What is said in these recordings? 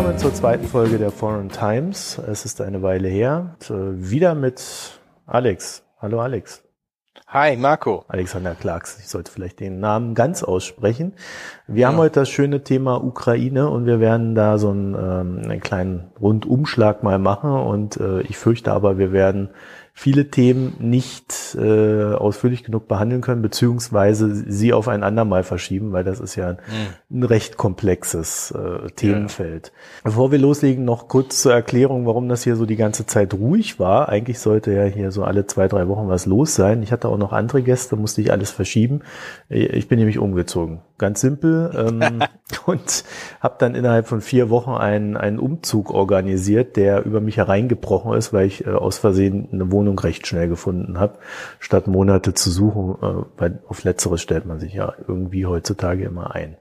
Willkommen zur zweiten Folge der Foreign Times. Es ist eine Weile her. Wieder mit Alex. Hallo Alex. Hi, Marco. Alexander Clarks. Ich sollte vielleicht den Namen ganz aussprechen. Wir ja. haben heute das schöne Thema Ukraine und wir werden da so einen, ähm, einen kleinen Rundumschlag mal machen und äh, ich fürchte aber, wir werden viele Themen nicht äh, ausführlich genug behandeln können, beziehungsweise sie auf ein andermal verschieben, weil das ist ja ein, mhm. ein recht komplexes äh, Themenfeld. Ja. Bevor wir loslegen, noch kurz zur Erklärung, warum das hier so die ganze Zeit ruhig war. Eigentlich sollte ja hier so alle zwei, drei Wochen was los sein. Ich hatte auch noch andere Gäste, musste ich alles verschieben. Ich bin nämlich umgezogen. Ganz simpel. Ähm, und habe dann innerhalb von vier Wochen einen, einen Umzug organisiert, der über mich hereingebrochen ist, weil ich äh, aus Versehen eine Wohnung recht schnell gefunden habe, statt Monate zu suchen, äh, weil auf letzteres stellt man sich ja irgendwie heutzutage immer ein.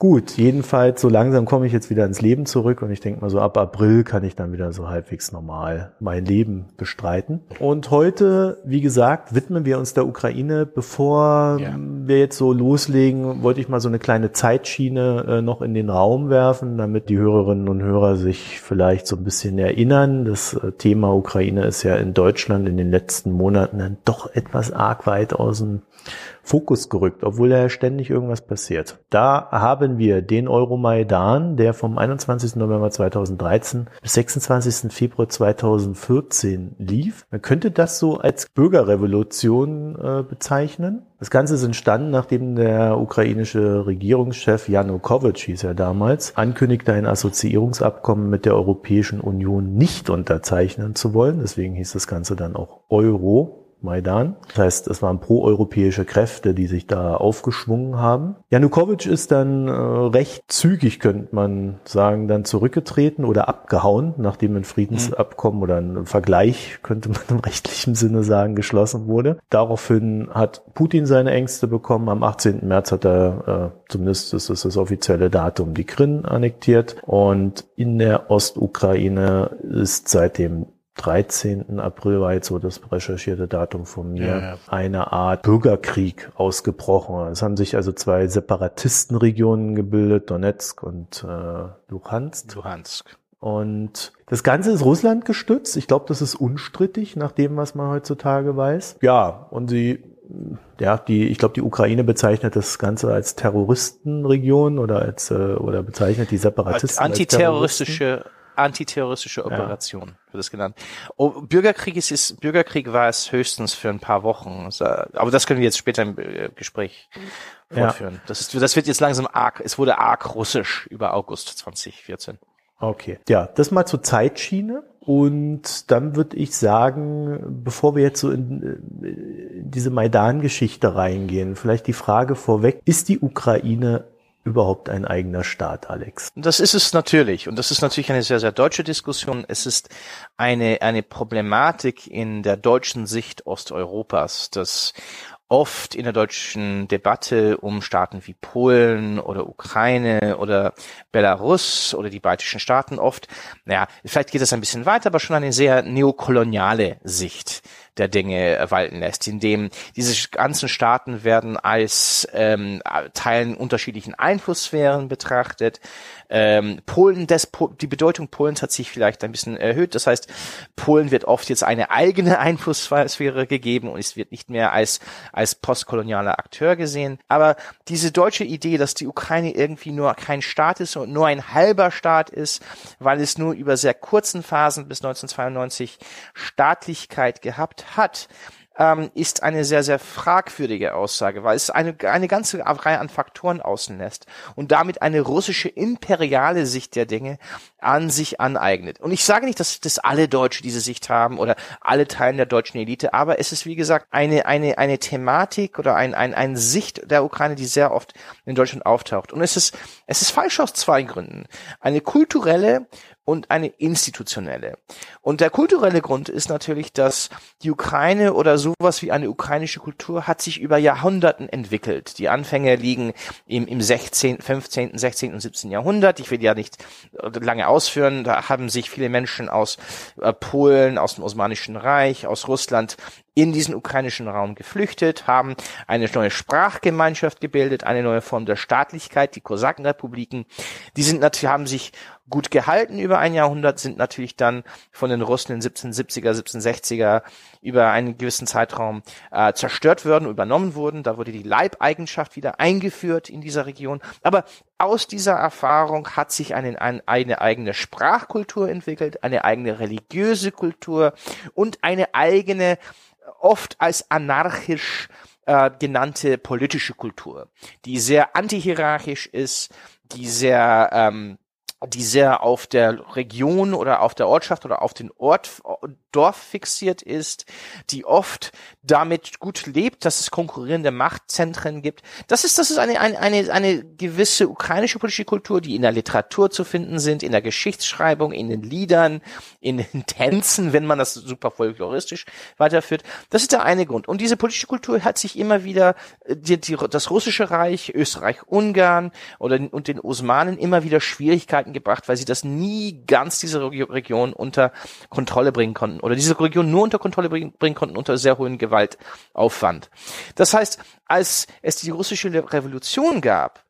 Gut, jedenfalls so langsam komme ich jetzt wieder ins Leben zurück und ich denke mal so ab April kann ich dann wieder so halbwegs normal mein Leben bestreiten. Und heute, wie gesagt, widmen wir uns der Ukraine. Bevor ja. wir jetzt so loslegen, wollte ich mal so eine kleine Zeitschiene äh, noch in den Raum werfen, damit die Hörerinnen und Hörer sich vielleicht so ein bisschen erinnern. Das äh, Thema Ukraine ist ja in Deutschland in den letzten Monaten dann doch etwas arg weit aus dem Fokus gerückt, obwohl da ja ständig irgendwas passiert. Da haben wir den Euromaidan, der vom 21. November 2013 bis 26. Februar 2014 lief. Man könnte das so als Bürgerrevolution äh, bezeichnen. Das Ganze ist entstanden, nachdem der ukrainische Regierungschef Janukowitsch, hieß er damals, ankündigte, ein Assoziierungsabkommen mit der Europäischen Union nicht unterzeichnen zu wollen. Deswegen hieß das Ganze dann auch Euro. Maidan. Das heißt, es waren proeuropäische Kräfte, die sich da aufgeschwungen haben. Janukowitsch ist dann äh, recht zügig, könnte man sagen, dann zurückgetreten oder abgehauen, nachdem ein Friedensabkommen oder ein Vergleich, könnte man im rechtlichen Sinne sagen, geschlossen wurde. Daraufhin hat Putin seine Ängste bekommen. Am 18. März hat er, äh, zumindest ist es das offizielle Datum, die Krim annektiert. Und in der Ostukraine ist seitdem 13. April war jetzt so das recherchierte Datum von mir, ja, ja. eine Art Bürgerkrieg ausgebrochen. Es haben sich also zwei Separatistenregionen gebildet, Donetsk und äh, Luhansk. Luhansk. Und das Ganze ist Russland gestützt. Ich glaube, das ist unstrittig nach dem, was man heutzutage weiß. Ja, und sie, ja, die, ich glaube, die Ukraine bezeichnet das Ganze als Terroristenregion oder als äh, oder bezeichnet die Separatisten als antiterroristische als antiterroristische Operation, ja. wird es genannt. Oh, Bürgerkrieg ist, ist, Bürgerkrieg war es höchstens für ein paar Wochen. Aber das können wir jetzt später im äh, Gespräch fortführen. Ja. Das, ist, das wird jetzt langsam arg, es wurde arg russisch über August 2014. Okay. Ja, das mal zur Zeitschiene. Und dann würde ich sagen, bevor wir jetzt so in, in äh, diese Maidan-Geschichte reingehen, vielleicht die Frage vorweg, ist die Ukraine überhaupt ein eigener Staat, Alex? Das ist es natürlich. Und das ist natürlich eine sehr, sehr deutsche Diskussion. Es ist eine, eine Problematik in der deutschen Sicht Osteuropas, dass oft in der deutschen Debatte um Staaten wie Polen oder Ukraine oder Belarus oder die baltischen Staaten oft, naja, vielleicht geht es ein bisschen weiter, aber schon eine sehr neokoloniale Sicht der Dinge walten lässt, indem diese ganzen Staaten werden als ähm, Teilen unterschiedlichen Einflusssphären betrachtet. Ähm, Polen, des, die Bedeutung Polens hat sich vielleicht ein bisschen erhöht. Das heißt, Polen wird oft jetzt eine eigene Einflusssphäre gegeben und es wird nicht mehr als, als postkolonialer Akteur gesehen. Aber diese deutsche Idee, dass die Ukraine irgendwie nur kein Staat ist und nur ein halber Staat ist, weil es nur über sehr kurzen Phasen bis 1992 Staatlichkeit gehabt hat, ähm, ist eine sehr, sehr fragwürdige Aussage, weil es eine, eine ganze Reihe an Faktoren außen lässt und damit eine russische imperiale Sicht der Dinge an sich aneignet. Und ich sage nicht, dass, dass alle Deutsche diese Sicht haben oder alle Teilen der deutschen Elite, aber es ist, wie gesagt, eine, eine, eine Thematik oder ein, ein, eine Sicht der Ukraine, die sehr oft in Deutschland auftaucht. Und es ist, es ist falsch aus zwei Gründen. Eine kulturelle und eine institutionelle. Und der kulturelle Grund ist natürlich, dass die Ukraine oder sowas wie eine ukrainische Kultur hat sich über Jahrhunderten entwickelt. Die Anfänge liegen im, im 16., 15., 16. und 17. Jahrhundert. Ich will ja nicht lange ausführen. Da haben sich viele Menschen aus äh, Polen, aus dem Osmanischen Reich, aus Russland in diesen ukrainischen Raum geflüchtet, haben eine neue Sprachgemeinschaft gebildet, eine neue Form der Staatlichkeit, die Kosakenrepubliken. Die sind natürlich, haben sich gut gehalten über ein Jahrhundert, sind natürlich dann von den Russen in 1770er, 1760er über einen gewissen Zeitraum äh, zerstört worden, übernommen wurden. Da wurde die Leibeigenschaft wieder eingeführt in dieser Region. Aber aus dieser Erfahrung hat sich eine, eine, eine eigene Sprachkultur entwickelt, eine eigene religiöse Kultur und eine eigene, oft als anarchisch äh, genannte politische Kultur, die sehr antihierarchisch ist, die sehr ähm, die sehr auf der Region oder auf der Ortschaft oder auf den Ort, Dorf fixiert ist, die oft damit gut lebt, dass es konkurrierende Machtzentren gibt. Das ist, das ist eine, eine, eine, eine gewisse ukrainische politische Kultur, die in der Literatur zu finden sind, in der Geschichtsschreibung, in den Liedern, in den Tänzen, wenn man das super folkloristisch weiterführt. Das ist der eine Grund. Und diese politische Kultur hat sich immer wieder äh, die, die, das russische Reich, Österreich, Ungarn oder und den Osmanen immer wieder Schwierigkeiten Schwierigkeiten gebracht, weil sie das nie ganz diese Region unter Kontrolle bringen konnten oder diese Region nur unter Kontrolle bringen, bringen konnten unter sehr hohen Gewaltaufwand. Das heißt, als es die russische Revolution gab,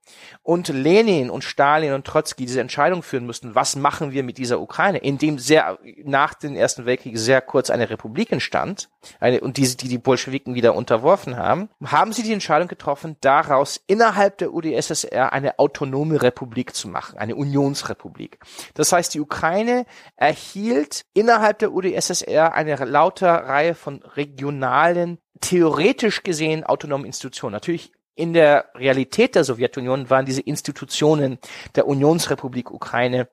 und Lenin und Stalin und Trotzki diese Entscheidung führen mussten, was machen wir mit dieser Ukraine, in dem sehr nach dem Ersten Weltkrieg sehr kurz eine Republik entstand, eine, und diese, die die Bolschewiken wieder unterworfen haben, haben sie die Entscheidung getroffen, daraus innerhalb der UdSSR eine autonome Republik zu machen, eine Unionsrepublik. Das heißt, die Ukraine erhielt innerhalb der UdSSR eine lauter Reihe von regionalen theoretisch gesehen autonomen Institutionen. Natürlich in der Realität der Sowjetunion waren diese Institutionen der Unionsrepublik Ukraine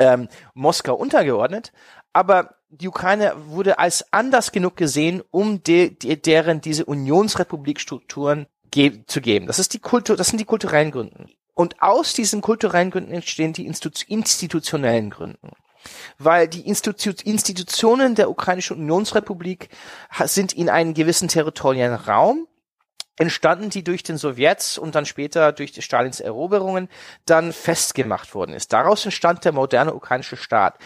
ähm, Moskau untergeordnet, aber die Ukraine wurde als anders genug gesehen, um de, de, deren diese Unionsrepublikstrukturen ge zu geben. Das ist die Kultur, das sind die kulturellen Gründen. Und aus diesen kulturellen Gründen entstehen die Institu institutionellen Gründen weil die Institu Institutionen der ukrainischen Unionsrepublik sind in einen gewissen territorialen Raum entstanden, die durch den Sowjets und dann später durch Stalins Eroberungen dann festgemacht worden ist. Daraus entstand der moderne ukrainische Staat.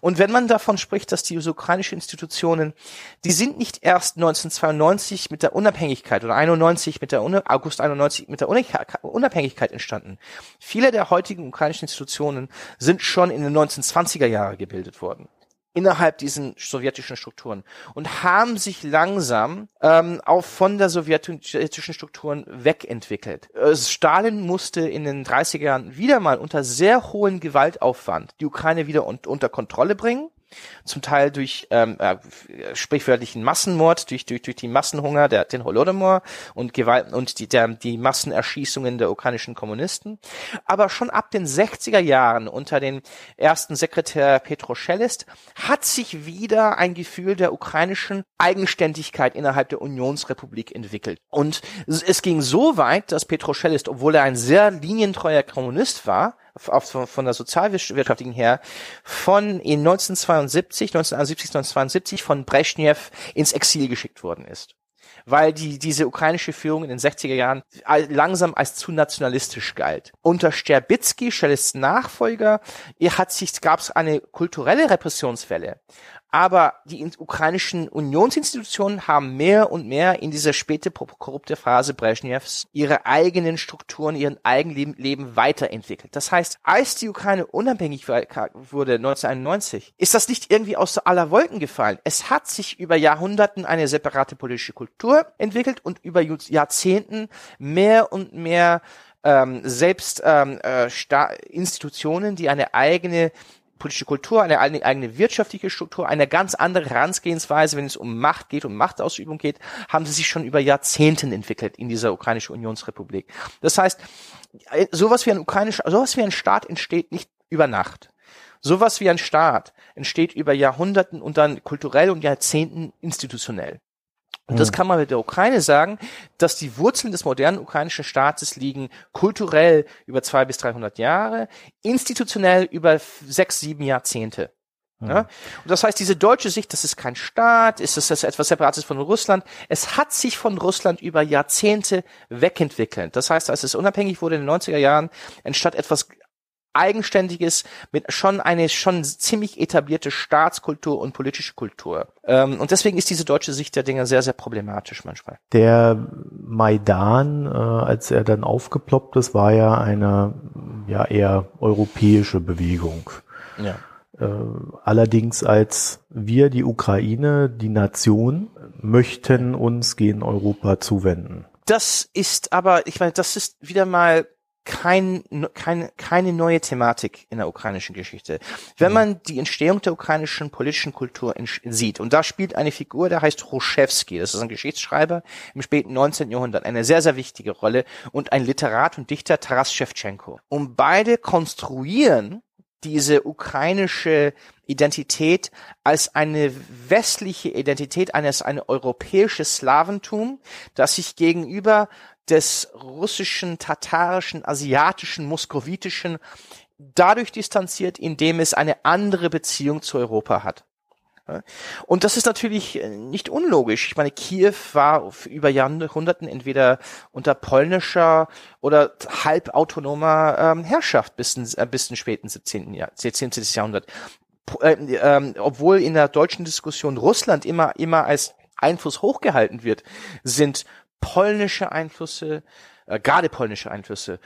Und wenn man davon spricht, dass die ukrainischen Institutionen, die sind nicht erst 1992 mit der Unabhängigkeit oder 91 mit der August 91 mit der Unabhängigkeit entstanden. Viele der heutigen ukrainischen Institutionen sind schon in den 1920er Jahren gebildet worden innerhalb diesen sowjetischen Strukturen und haben sich langsam ähm, auch von der sowjetischen Strukturen wegentwickelt. Äh, Stalin musste in den 30er Jahren wieder mal unter sehr hohem Gewaltaufwand die Ukraine wieder un unter Kontrolle bringen zum Teil durch ähm, äh, sprichwörtlichen Massenmord, durch, durch, durch die Massenhunger, der, den Holodomor und Gewalt und die, der, die Massenerschießungen der ukrainischen Kommunisten. Aber schon ab den 60er Jahren unter dem ersten Sekretär Petro Cellist hat sich wieder ein Gefühl der ukrainischen Eigenständigkeit innerhalb der Unionsrepublik entwickelt. Und es ging so weit, dass Petro Cellist, obwohl er ein sehr linientreuer Kommunist war, von, von der sozialwirtschaftlichen her, von in 1972, 1971, 1972 von Brezhnev ins Exil geschickt worden ist weil die, diese ukrainische Führung in den 60er Jahren langsam als zu nationalistisch galt. Unter Sterbitsky, Schelles Nachfolger, hat sich, gab es eine kulturelle Repressionswelle. Aber die ukrainischen Unionsinstitutionen haben mehr und mehr in dieser späte korrupte Phase Brezhnevs ihre eigenen Strukturen, ihren eigenen Leben weiterentwickelt. Das heißt, als die Ukraine unabhängig wurde 1991, ist das nicht irgendwie aus aller Wolken gefallen. Es hat sich über Jahrhunderten eine separate politische Kultur entwickelt und über Jahrzehnten mehr und mehr ähm, selbst ähm, äh, Institutionen, die eine eigene politische Kultur, eine eigene wirtschaftliche Struktur, eine ganz andere Herangehensweise, wenn es um Macht geht, um Machtausübung geht, haben sie sich schon über Jahrzehnten entwickelt in dieser ukrainischen Unionsrepublik. Das heißt, äh, sowas wie ein ukrainischer, sowas wie ein Staat entsteht nicht über Nacht. Sowas wie ein Staat entsteht über Jahrhunderten und dann kulturell und Jahrzehnten institutionell. Und das hm. kann man mit der Ukraine sagen, dass die Wurzeln des modernen ukrainischen Staates liegen kulturell über zwei bis dreihundert Jahre, institutionell über sechs, sieben Jahrzehnte. Hm. Ja? Und das heißt, diese deutsche Sicht, das ist kein Staat, ist das etwas Separates von Russland. Es hat sich von Russland über Jahrzehnte wegentwickelt. Das heißt, als es unabhängig wurde in den 90er Jahren, entstand etwas eigenständiges, mit schon eine schon ziemlich etablierte Staatskultur und politische Kultur. Ähm, und deswegen ist diese deutsche Sicht der Dinge sehr, sehr problematisch manchmal. Der Maidan, äh, als er dann aufgeploppt ist, war ja eine ja eher europäische Bewegung. Ja. Äh, allerdings als wir, die Ukraine, die Nation, möchten uns gegen Europa zuwenden. Das ist aber, ich meine, das ist wieder mal kein, kein, keine neue Thematik in der ukrainischen Geschichte. Wenn mhm. man die Entstehung der ukrainischen politischen Kultur sieht, und da spielt eine Figur, der heißt Ruszewski, das ist ein Geschichtsschreiber im späten 19. Jahrhundert, eine sehr, sehr wichtige Rolle, und ein Literat und Dichter Taras Shevchenko. Und beide konstruieren diese ukrainische Identität als eine westliche Identität, als eine europäische Slaventum, das sich gegenüber des russischen, tatarischen, asiatischen, moskowitischen dadurch distanziert, indem es eine andere Beziehung zu Europa hat. Und das ist natürlich äh, nicht unlogisch. Ich meine, Kiew war über Jahrhunderten entweder unter polnischer oder halbautonomer ähm, Herrschaft bis, in, äh, bis in späten 17. Jahr, 17. Jahrhundert. Äh, äh, obwohl in der deutschen Diskussion Russland immer, immer als Einfluss hochgehalten wird, sind polnische Einflüsse, äh, gerade polnische Einflüsse,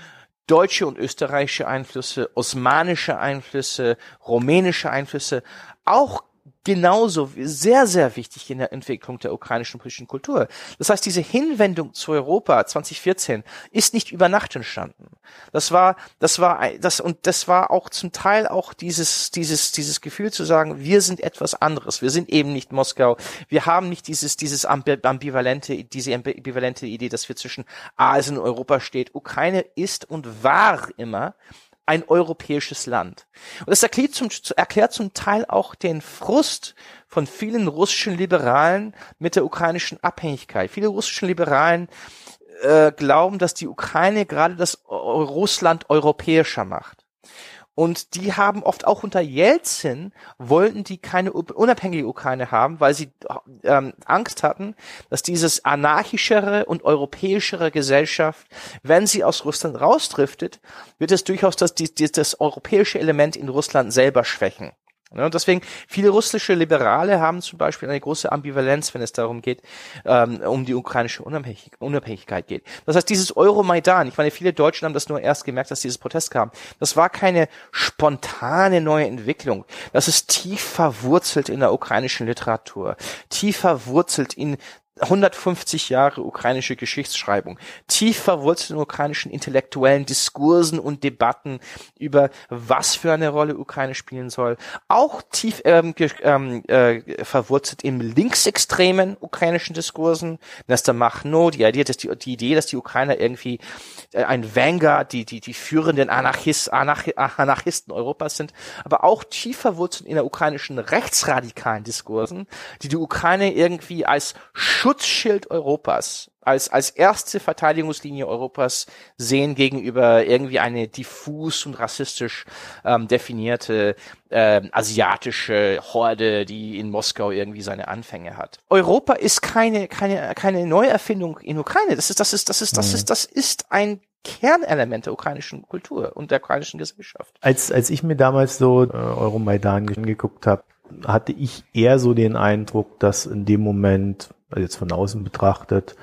deutsche und österreichische Einflüsse, osmanische Einflüsse, rumänische Einflüsse auch genauso sehr, sehr wichtig in der Entwicklung der ukrainischen politischen Kultur. Das heißt, diese Hinwendung zu Europa 2014 ist nicht über Nacht entstanden. Das war, das war, das, und das war auch zum Teil auch dieses, dieses, dieses Gefühl zu sagen, wir sind etwas anderes. Wir sind eben nicht Moskau. Wir haben nicht dieses, dieses ambivalente, diese ambivalente Idee, dass wir zwischen Asien und Europa steht. Ukraine ist und war immer ein europäisches Land. Und das erklärt zum, erklärt zum Teil auch den Frust von vielen russischen Liberalen mit der ukrainischen Abhängigkeit. Viele russischen Liberalen äh, glauben, dass die Ukraine gerade das Russland europäischer macht. Und die haben oft auch unter Jelzin wollten die keine unabhängige Ukraine haben, weil sie ähm, Angst hatten, dass dieses anarchischere und europäischere Gesellschaft, wenn sie aus Russland rausdriftet, wird es durchaus das, das, das europäische Element in Russland selber schwächen. Ja, und deswegen, viele russische Liberale haben zum Beispiel eine große Ambivalenz, wenn es darum geht, ähm, um die ukrainische Unabhängig Unabhängigkeit geht. Das heißt, dieses Euromaidan, ich meine, viele Deutschen haben das nur erst gemerkt, dass dieses Protest kam. Das war keine spontane neue Entwicklung. Das ist tief verwurzelt in der ukrainischen Literatur, tief verwurzelt in 150 Jahre ukrainische Geschichtsschreibung, tief verwurzelt in ukrainischen intellektuellen Diskursen und Debatten über was für eine Rolle Ukraine spielen soll, auch tief ähm, ähm, äh, verwurzelt in linksextremen ukrainischen Diskursen, Nesta Machno, die Idee, dass die, die Idee, dass die Ukrainer irgendwie äh, ein Vanguard, die, die, die führenden Anarchist, Anarch, Anarchisten Europas sind, aber auch tief verwurzelt in der ukrainischen rechtsradikalen Diskursen, die die Ukraine irgendwie als Schutzschild Europas, als, als erste Verteidigungslinie Europas sehen gegenüber irgendwie eine diffus und rassistisch ähm, definierte ähm, asiatische Horde, die in Moskau irgendwie seine Anfänge hat. Europa ist keine, keine, keine Neuerfindung in Ukraine. Das ist, das ist, das ist, das ist, das ist ein Kernelement der ukrainischen Kultur und der ukrainischen Gesellschaft. Als, als ich mir damals so äh, Euromaidan angeguckt habe, hatte ich eher so den Eindruck, dass in dem Moment also jetzt von außen betrachtet,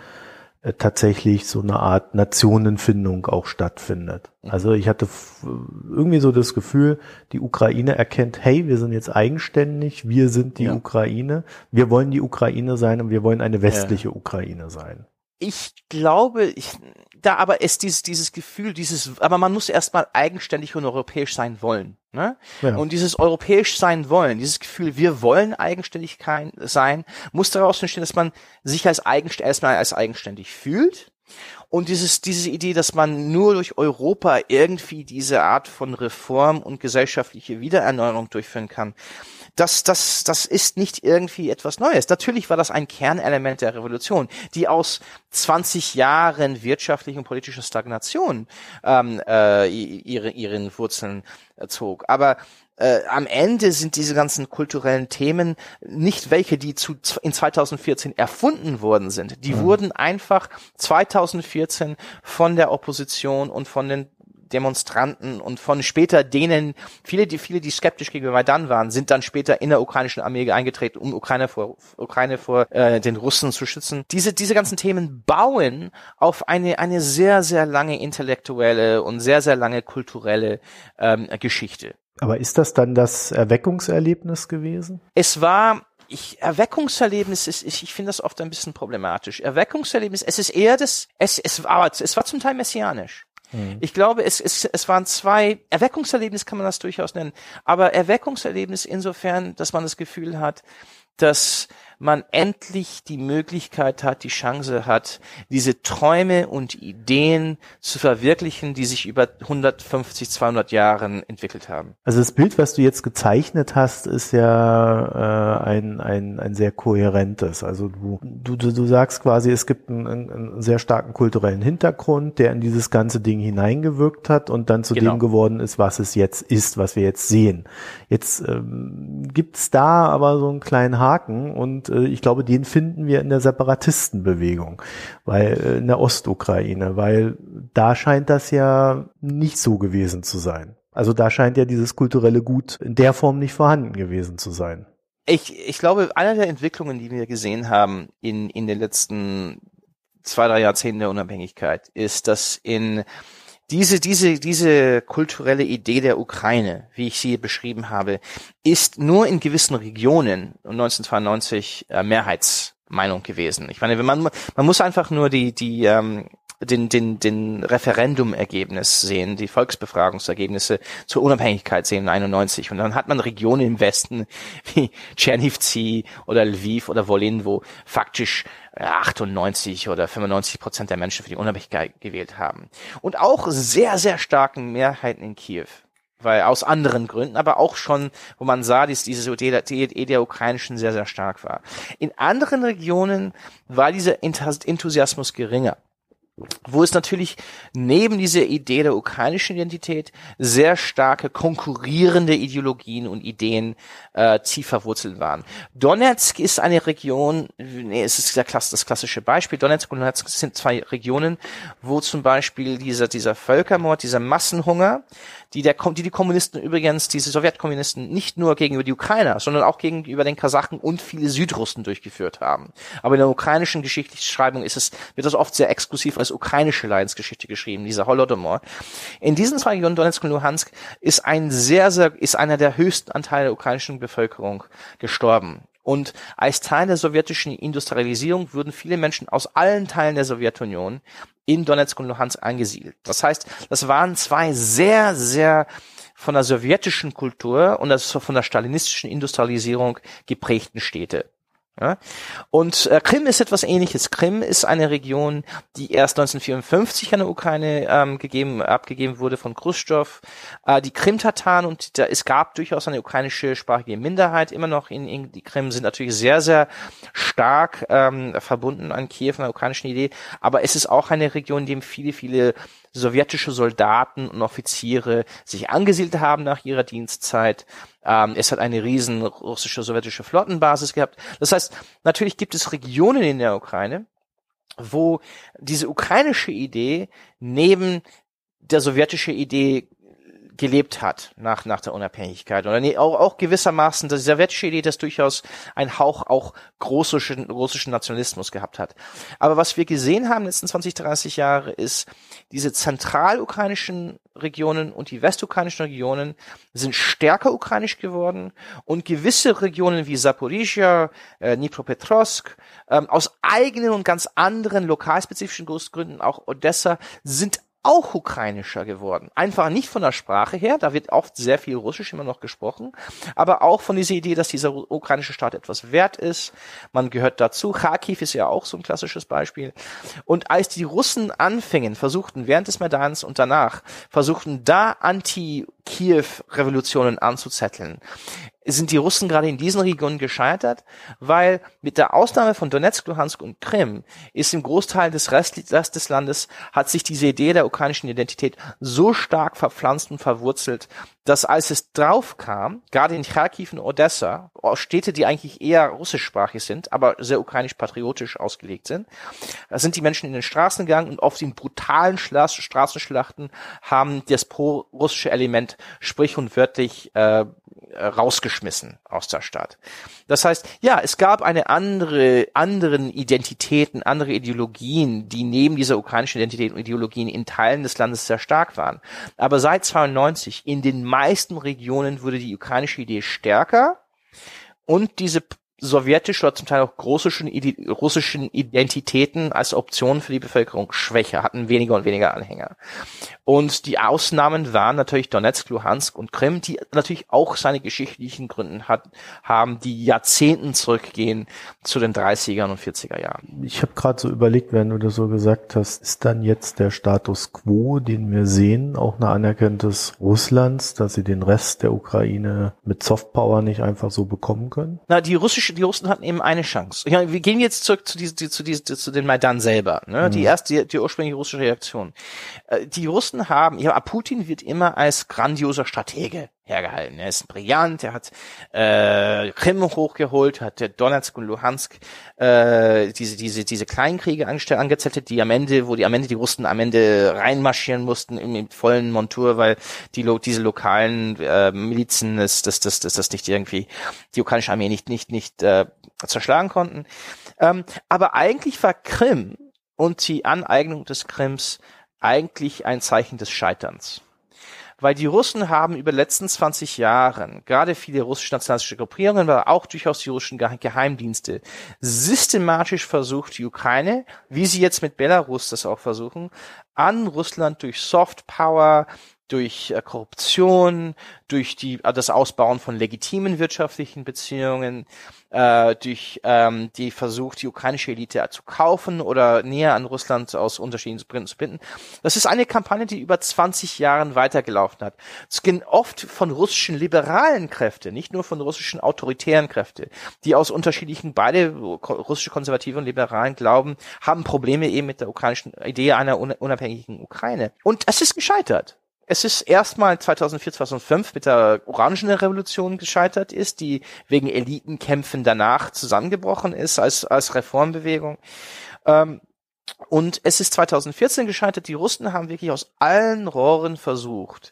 äh, tatsächlich so eine Art Nationenfindung auch stattfindet. Mhm. Also ich hatte irgendwie so das Gefühl, die Ukraine erkennt, hey, wir sind jetzt eigenständig, wir sind die ja. Ukraine, wir wollen die Ukraine sein und wir wollen eine westliche ja. Ukraine sein. Ich glaube, ich, da aber ist dieses, dieses Gefühl, dieses, aber man muss erstmal eigenständig und europäisch sein wollen. Ne? Ja. Und dieses europäisch sein wollen, dieses Gefühl, wir wollen eigenständig sein, muss daraus entstehen, dass man sich als eigenständig, erstmal als eigenständig fühlt. Und dieses, diese Idee, dass man nur durch Europa irgendwie diese Art von Reform und gesellschaftliche Wiedererneuerung durchführen kann, das, das, das ist nicht irgendwie etwas Neues. Natürlich war das ein Kernelement der Revolution, die aus 20 Jahren wirtschaftlichen und politischer Stagnation ähm, äh, ihre, ihren Wurzeln zog. Aber äh, am Ende sind diese ganzen kulturellen Themen nicht welche, die zu, in 2014 erfunden worden sind. Die mhm. wurden einfach 2014 von der Opposition und von den Demonstranten und von später denen, viele, die, viele, die skeptisch gegenüber Maidan waren, sind dann später in der ukrainischen Armee eingetreten, um Ukraine vor, Ukraine vor äh, den Russen zu schützen. Diese, diese ganzen Themen bauen auf eine, eine sehr, sehr lange intellektuelle und sehr, sehr lange kulturelle ähm, Geschichte. Aber ist das dann das Erweckungserlebnis gewesen? Es war ich, Erweckungserlebnis ist, ich, ich finde das oft ein bisschen problematisch. Erweckungserlebnis, es ist eher das, es, es war, es war zum Teil messianisch. Mhm. Ich glaube, es, es, es waren zwei, Erweckungserlebnis kann man das durchaus nennen, aber Erweckungserlebnis insofern, dass man das Gefühl hat, dass man endlich die Möglichkeit hat, die Chance hat, diese Träume und Ideen zu verwirklichen, die sich über 150, 200 Jahren entwickelt haben. Also das Bild, was du jetzt gezeichnet hast, ist ja äh, ein, ein, ein sehr kohärentes. Also du, du, du sagst quasi, es gibt einen, einen sehr starken kulturellen Hintergrund, der in dieses ganze Ding hineingewirkt hat und dann zu genau. dem geworden ist, was es jetzt ist, was wir jetzt sehen. Jetzt ähm, gibt's da aber so einen kleinen Haken und äh, ich glaube, den finden wir in der Separatistenbewegung, weil äh, in der Ostukraine, weil da scheint das ja nicht so gewesen zu sein. Also da scheint ja dieses kulturelle Gut in der Form nicht vorhanden gewesen zu sein. Ich, ich glaube, eine der Entwicklungen, die wir gesehen haben in, in den letzten zwei, drei Jahrzehnten der Unabhängigkeit, ist, dass in diese, diese, diese kulturelle Idee der Ukraine, wie ich sie beschrieben habe, ist nur in gewissen Regionen 1992 äh, Mehrheitsmeinung gewesen. Ich meine, wenn man, man muss einfach nur die, die, ähm, den, den, den Referendumergebnis sehen, die Volksbefragungsergebnisse zur Unabhängigkeit sehen in 91. Und dann hat man Regionen im Westen wie Tschernivtsi oder Lviv oder Wolin, wo faktisch 98 oder 95 Prozent der Menschen für die Unabhängigkeit gewählt haben. Und auch sehr, sehr starken Mehrheiten in Kiew weil aus anderen Gründen, aber auch schon, wo man sah, dass diese Idee, die Idee der Ukrainischen sehr, sehr stark war. In anderen Regionen war dieser Enthusiasmus geringer wo es natürlich neben dieser Idee der ukrainischen Identität sehr starke konkurrierende Ideologien und Ideen äh, tief verwurzelt waren. Donetsk ist eine Region, nee, es ist Klasse, das klassische Beispiel, Donetsk und Donetsk sind zwei Regionen, wo zum Beispiel dieser, dieser Völkermord, dieser Massenhunger, die, der, die die Kommunisten übrigens, diese Sowjetkommunisten, nicht nur gegenüber die Ukrainer, sondern auch gegenüber den Kasachen und viele Südrussen durchgeführt haben. Aber in der ukrainischen Geschichtsschreibung ist es, wird das oft sehr exklusiv als ukrainische Leidensgeschichte geschrieben, dieser Holodomor. In diesen zwei Regionen, Donetsk und Luhansk, ist ein sehr, sehr, ist einer der höchsten Anteile der ukrainischen Bevölkerung gestorben. Und als Teil der sowjetischen Industrialisierung würden viele Menschen aus allen Teilen der Sowjetunion in Donetsk und Luhansk eingesiedelt. Das heißt, das waren zwei sehr, sehr von der sowjetischen Kultur und also von der stalinistischen Industrialisierung geprägten Städte. Ja? Und äh, Krim ist etwas ähnliches. Krim ist eine Region, die erst 1954 an der Ukraine ähm, gegeben, abgegeben wurde von Khrushchev. Äh, die Krim-Tataren und da, es gab durchaus eine ukrainische sprachige Minderheit immer noch in, in die Krim, sind natürlich sehr, sehr stark ähm, verbunden an Kiew, an der ukrainischen Idee. Aber es ist auch eine Region, in dem viele, viele sowjetische Soldaten und Offiziere sich angesiedelt haben nach ihrer Dienstzeit. Ähm, es hat eine riesen russische sowjetische Flottenbasis gehabt. Das heißt, natürlich gibt es Regionen in der Ukraine, wo diese ukrainische Idee neben der sowjetische Idee gelebt hat nach, nach der Unabhängigkeit. Oder nee, auch, auch gewissermaßen, die sowjetische Idee, das durchaus ein Hauch auch russischen, russischen Nationalismus gehabt hat. Aber was wir gesehen haben in den letzten 20, 30 Jahre ist, diese zentralukrainischen Regionen und die westukrainischen Regionen sind stärker ukrainisch geworden und gewisse Regionen wie Zaporizhia, äh, Dnipropetrovsk, ähm, aus eigenen und ganz anderen lokalspezifischen Gründen, auch Odessa, sind auch ukrainischer geworden. Einfach nicht von der Sprache her, da wird oft sehr viel Russisch immer noch gesprochen, aber auch von dieser Idee, dass dieser ukrainische Staat etwas wert ist. Man gehört dazu. Kharkiv ist ja auch so ein klassisches Beispiel. Und als die Russen anfingen, versuchten während des Maidans und danach, versuchten da anti Kiew-Revolutionen anzuzetteln. Sind die Russen gerade in diesen Regionen gescheitert, weil mit der Ausnahme von Donetsk, Luhansk und Krim ist im Großteil des Rest, des Landes hat sich diese Idee der ukrainischen Identität so stark verpflanzt und verwurzelt, dass als es drauf kam, gerade in Kharkiv und Odessa, Städte, die eigentlich eher russischsprachig sind, aber sehr ukrainisch-patriotisch ausgelegt sind, sind die Menschen in den Straßen gegangen und oft in brutalen Schla Straßenschlachten haben das pro-russische Element sprich und wörtlich äh, rausgeschmissen aus der Stadt. Das heißt, ja, es gab eine andere, anderen Identitäten, andere Ideologien, die neben dieser ukrainischen Identität und Ideologien in Teilen des Landes sehr stark waren. Aber seit 92 in den meisten Regionen wurde die ukrainische Idee stärker und diese sowjetische oder zum Teil auch russischen, russischen Identitäten als Option für die Bevölkerung schwächer, hatten weniger und weniger Anhänger. Und die Ausnahmen waren natürlich Donetsk, Luhansk und Krim, die natürlich auch seine geschichtlichen Gründen hat, haben, die Jahrzehnten zurückgehen zu den 30er und 40er Jahren. Ich habe gerade so überlegt, wenn du das so gesagt hast, ist dann jetzt der Status quo, den wir sehen, auch eine Anerkenntes Russlands, dass sie den Rest der Ukraine mit Softpower nicht einfach so bekommen können? Na, die russische, die Russen hatten eben eine Chance. Ja, wir gehen jetzt zurück zu, diese, zu, diese, zu den Maidan selber, ne? Mhm. die erste, die, die ursprüngliche russische Reaktion. Äh, die Russen Russen haben, ja, Putin wird immer als grandioser Stratege hergehalten. Er ist brillant, er hat äh, Krim hochgeholt, hat Donetsk und Luhansk äh, diese diese diese Kleinkriege angezettelt, die am Ende, wo die am Ende die Russen am Ende reinmarschieren mussten im, im vollen Montur, weil die diese lokalen äh, Milizen das das das das, das nicht irgendwie die ukrainische Armee nicht nicht nicht äh, zerschlagen konnten. Ähm, aber eigentlich war Krim und die Aneignung des Krims eigentlich ein Zeichen des Scheiterns. Weil die Russen haben über die letzten 20 Jahren, gerade viele russische nationalistische Gruppierungen, aber auch durchaus die russischen Geheimdienste, systematisch versucht, die Ukraine, wie sie jetzt mit Belarus das auch versuchen, an Russland durch Soft Power, durch äh, Korruption, durch die, äh, das Ausbauen von legitimen wirtschaftlichen Beziehungen, äh, durch ähm, die Versuch, die ukrainische Elite zu kaufen oder näher an Russland aus unterschiedlichen Gründen zu binden. Das ist eine Kampagne, die über 20 Jahren weitergelaufen hat. Es ging oft von russischen liberalen Kräften, nicht nur von russischen autoritären Kräften, die aus unterschiedlichen, beide russische Konservative und Liberalen glauben, haben Probleme eben mit der ukrainischen Idee einer unabhängigen Ukraine. Und es ist gescheitert es ist erstmal 2004, 2005 mit der Orangenen Revolution gescheitert ist, die wegen Elitenkämpfen danach zusammengebrochen ist als, als Reformbewegung. Ähm, und es ist 2014 gescheitert. Die Russen haben wirklich aus allen Rohren versucht,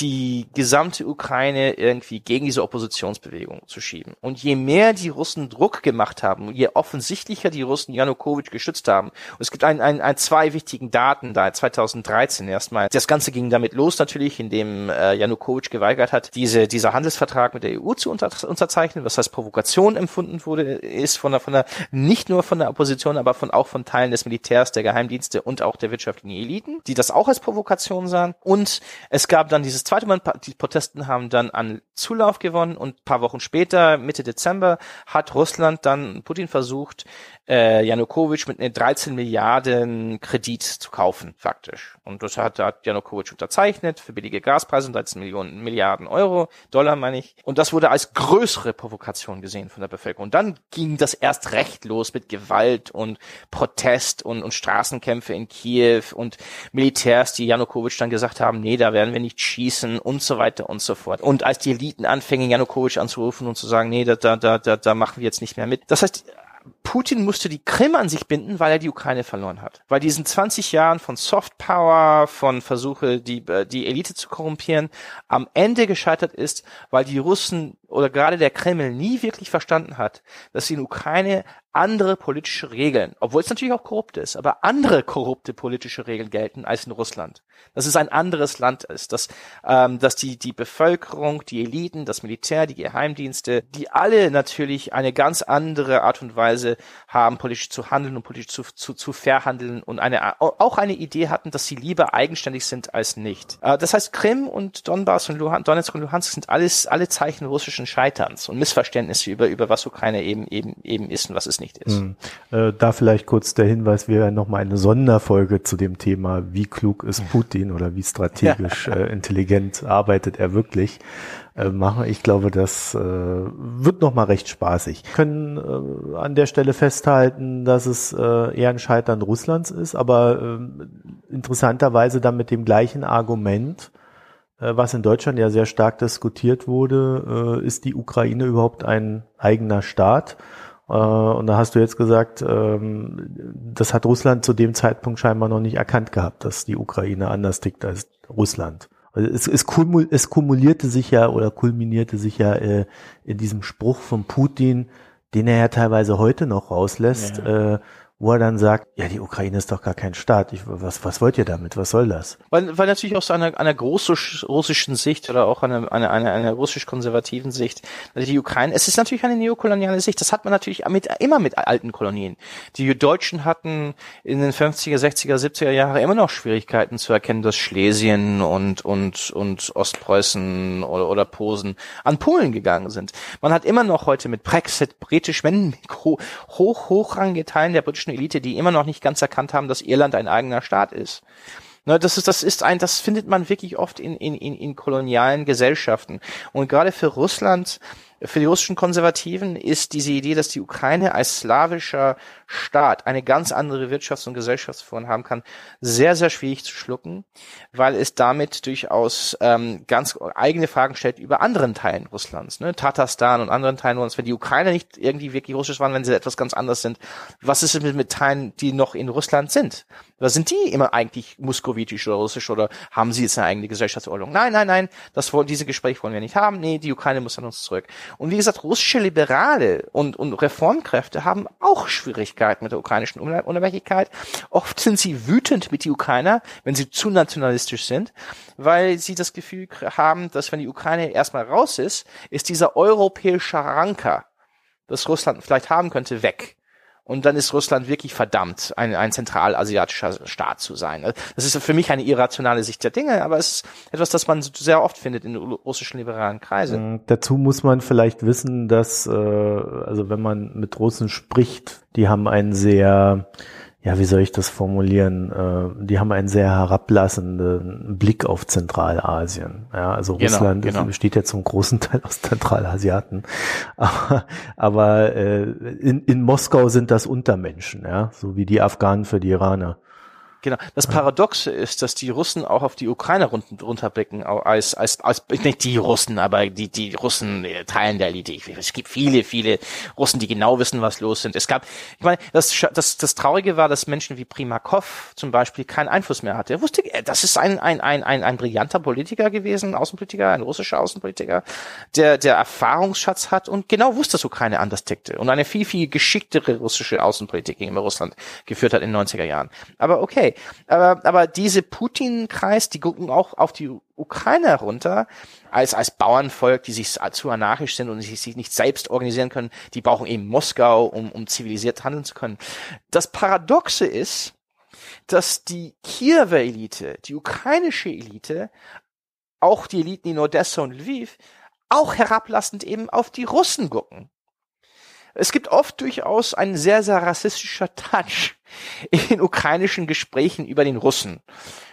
die gesamte Ukraine irgendwie gegen diese Oppositionsbewegung zu schieben. Und je mehr die Russen Druck gemacht haben, je offensichtlicher die Russen Janukowitsch geschützt haben. Und es gibt ein, ein, ein zwei wichtigen Daten da, 2013 erstmal. Das Ganze ging damit los natürlich, indem äh, Janukowitsch geweigert hat, diese, dieser Handelsvertrag mit der EU zu unter, unterzeichnen, was als Provokation empfunden wurde, ist von der, von der, nicht nur von der Opposition, aber von, auch von Teilen des Militärs, der Geheimdienste und auch der wirtschaftlichen Eliten, die das auch als Provokation sahen. Und es gab dann dieses zweite Mal, die Protesten haben dann an Zulauf gewonnen und paar Wochen später, Mitte Dezember, hat Russland dann Putin versucht, äh, Janukowitsch mit einem 13 Milliarden Kredit zu kaufen, faktisch. Und das hat, hat Janukowitsch unterzeichnet für billige Gaspreise, 13 Millionen Milliarden Euro, Dollar meine ich. Und das wurde als größere Provokation gesehen von der Bevölkerung. Und dann ging das erst recht los mit Gewalt und Protest und, und Straßenkämpfe in Kiew und Militärs, die Janukowitsch dann gesagt haben, nee, da werden wir nicht schießen und so weiter und so fort. Und als die Eliten anfingen, Janukowitsch anzurufen und zu sagen, nee, da, da, da, da, da machen wir jetzt nicht mehr mit. Das heißt, Putin musste die Krim an sich binden, weil er die Ukraine verloren hat. Weil diesen 20 Jahren von Soft Power, von Versuche, die, äh, die Elite zu korrumpieren, am Ende gescheitert ist, weil die Russen oder gerade der Kreml nie wirklich verstanden hat, dass in Ukraine andere politische Regeln, obwohl es natürlich auch korrupt ist, aber andere korrupte politische Regeln gelten als in Russland. Dass es ein anderes Land ist, dass, ähm, dass die, die Bevölkerung, die Eliten, das Militär, die Geheimdienste, die alle natürlich eine ganz andere Art und Weise haben, politisch zu handeln und politisch zu, zu, zu verhandeln und eine, auch eine Idee hatten, dass sie lieber eigenständig sind als nicht. Äh, das heißt, Krim und Donbass und Luhan, Donetsk und Luhansk sind alles, alle Zeichen russischer russischen Scheiterns und Missverständnisse über, über was Ukraine eben, eben, eben ist und was es nicht ist. Mhm. Äh, da vielleicht kurz der Hinweis, wir werden nochmal eine Sonderfolge zu dem Thema, wie klug ist Putin oder wie strategisch äh, intelligent arbeitet er wirklich äh, machen. Ich glaube, das äh, wird nochmal recht spaßig. Wir können äh, an der Stelle festhalten, dass es äh, eher ein Scheitern Russlands ist, aber äh, interessanterweise dann mit dem gleichen Argument, was in Deutschland ja sehr stark diskutiert wurde, äh, ist die Ukraine überhaupt ein eigener Staat? Äh, und da hast du jetzt gesagt, ähm, das hat Russland zu dem Zeitpunkt scheinbar noch nicht erkannt gehabt, dass die Ukraine anders tickt als Russland. Also es, es, kumul, es kumulierte sich ja oder kulminierte sich ja äh, in diesem Spruch von Putin, den er ja teilweise heute noch rauslässt, ja. Wo er dann sagt, ja, die Ukraine ist doch gar kein Staat. Ich, was, was wollt ihr damit? Was soll das? Weil, weil natürlich aus einer, einer großrussischen Sicht oder auch einer, einer, einer, einer russisch-konservativen Sicht, also die Ukraine, es ist natürlich eine neokoloniale Sicht. Das hat man natürlich mit, immer mit alten Kolonien. Die Deutschen hatten in den 50er, 60er, 70er Jahre immer noch Schwierigkeiten zu erkennen, dass Schlesien und, und, und Ostpreußen oder, oder Posen an Polen gegangen sind. Man hat immer noch heute mit Brexit britisch, wenn hoch, hochrangige Teilen der britischen politischen Elite, die immer noch nicht ganz erkannt haben, dass Irland ein eigener Staat ist. Ne, das ist, das ist ein, das findet man wirklich oft in, in, in, in kolonialen Gesellschaften. Und gerade für Russland für die russischen Konservativen ist diese Idee, dass die Ukraine als slawischer Staat eine ganz andere Wirtschafts- und Gesellschaftsform haben kann, sehr, sehr schwierig zu schlucken, weil es damit durchaus ähm, ganz eigene Fragen stellt über anderen Teilen Russlands, ne? Tatarstan und anderen Teilen Russlands. Wenn die Ukraine nicht irgendwie wirklich russisch waren, wenn sie etwas ganz anderes sind, was ist mit, mit Teilen, die noch in Russland sind? Was sind die immer eigentlich moskowitisch oder russisch oder haben sie jetzt eine eigene Gesellschaftsordnung? Nein, nein, nein, das wollen, diese Gespräche wollen wir nicht haben. Nee, die Ukraine muss an uns zurück. Und wie gesagt, russische Liberale und, und Reformkräfte haben auch Schwierigkeiten mit der ukrainischen Unabhängigkeit. Oft sind sie wütend mit die Ukrainer, wenn sie zu nationalistisch sind, weil sie das Gefühl haben, dass wenn die Ukraine erstmal raus ist, ist dieser europäische Ranker, das Russland vielleicht haben könnte, weg. Und dann ist Russland wirklich verdammt, ein, ein zentralasiatischer Staat zu sein. Das ist für mich eine irrationale Sicht der Dinge, aber es ist etwas, das man sehr oft findet in russischen liberalen Kreisen. Mm, dazu muss man vielleicht wissen, dass, äh, also wenn man mit Russen spricht, die haben einen sehr ja, wie soll ich das formulieren? Äh, die haben einen sehr herablassenden Blick auf Zentralasien. Ja, also genau, Russland genau. besteht ja zum großen Teil aus Zentralasiaten. Aber, aber äh, in, in Moskau sind das Untermenschen, ja, so wie die Afghanen für die Iraner. Genau. Das Paradoxe ist, dass die Russen auch auf die Ukraine runterblicken, als, als, als, nicht die Russen, aber die, die Russen äh, teilen der Elite. Es gibt viele, viele Russen, die genau wissen, was los sind. Es gab, ich meine, das, das, das Traurige war, dass Menschen wie Primakov zum Beispiel keinen Einfluss mehr hatte. Er wusste, äh, das ist ein, ein, ein, ein, ein brillanter Politiker gewesen, Außenpolitiker, ein russischer Außenpolitiker, der, der Erfahrungsschatz hat und genau wusste, dass Ukraine anders tickte und eine viel, viel geschicktere russische Außenpolitik gegenüber Russland geführt hat in den 90er Jahren. Aber okay, okay. Aber, aber diese Putin-Kreis, die gucken auch auf die Ukraine runter, als, als Bauernvolk, die sich zu anarchisch sind und sich, sich nicht selbst organisieren können. Die brauchen eben Moskau, um, um zivilisiert handeln zu können. Das Paradoxe ist, dass die Kiewer Elite, die ukrainische Elite, auch die Eliten in Odessa und Lviv, auch herablassend eben auf die Russen gucken. Es gibt oft durchaus ein sehr, sehr rassistischer Touch in ukrainischen Gesprächen über den Russen.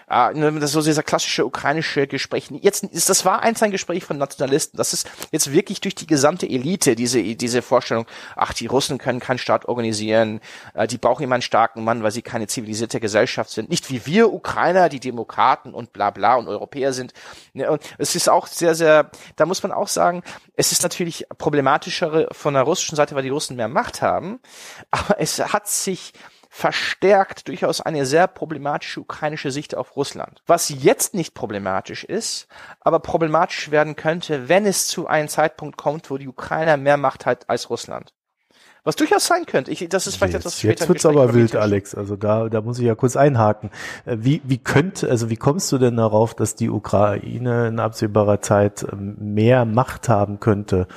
Ah, ne, das ist so dieser klassische ukrainische Gespräch. Jetzt ist das war eins ein Gespräch von Nationalisten. Das ist jetzt wirklich durch die gesamte Elite diese diese Vorstellung. Ach, die Russen können keinen Staat organisieren. Äh, die brauchen immer einen starken Mann, weil sie keine zivilisierte Gesellschaft sind. Nicht wie wir Ukrainer, die Demokraten und bla bla und Europäer sind. Ne, und es ist auch sehr sehr. Da muss man auch sagen, es ist natürlich problematischer von der russischen Seite, weil die Russen mehr Macht haben. Aber es hat sich verstärkt durchaus eine sehr problematische ukrainische Sicht auf Russland. Was jetzt nicht problematisch ist, aber problematisch werden könnte, wenn es zu einem Zeitpunkt kommt, wo die Ukrainer mehr Macht hat als Russland. Was durchaus sein könnte. Ich, das ist vielleicht jetzt, etwas später. Jetzt wird's aber wild, Alex. Also da, da muss ich ja kurz einhaken. Äh, wie, wie könnte, also wie kommst du denn darauf, dass die Ukraine in absehbarer Zeit ähm, mehr Macht haben könnte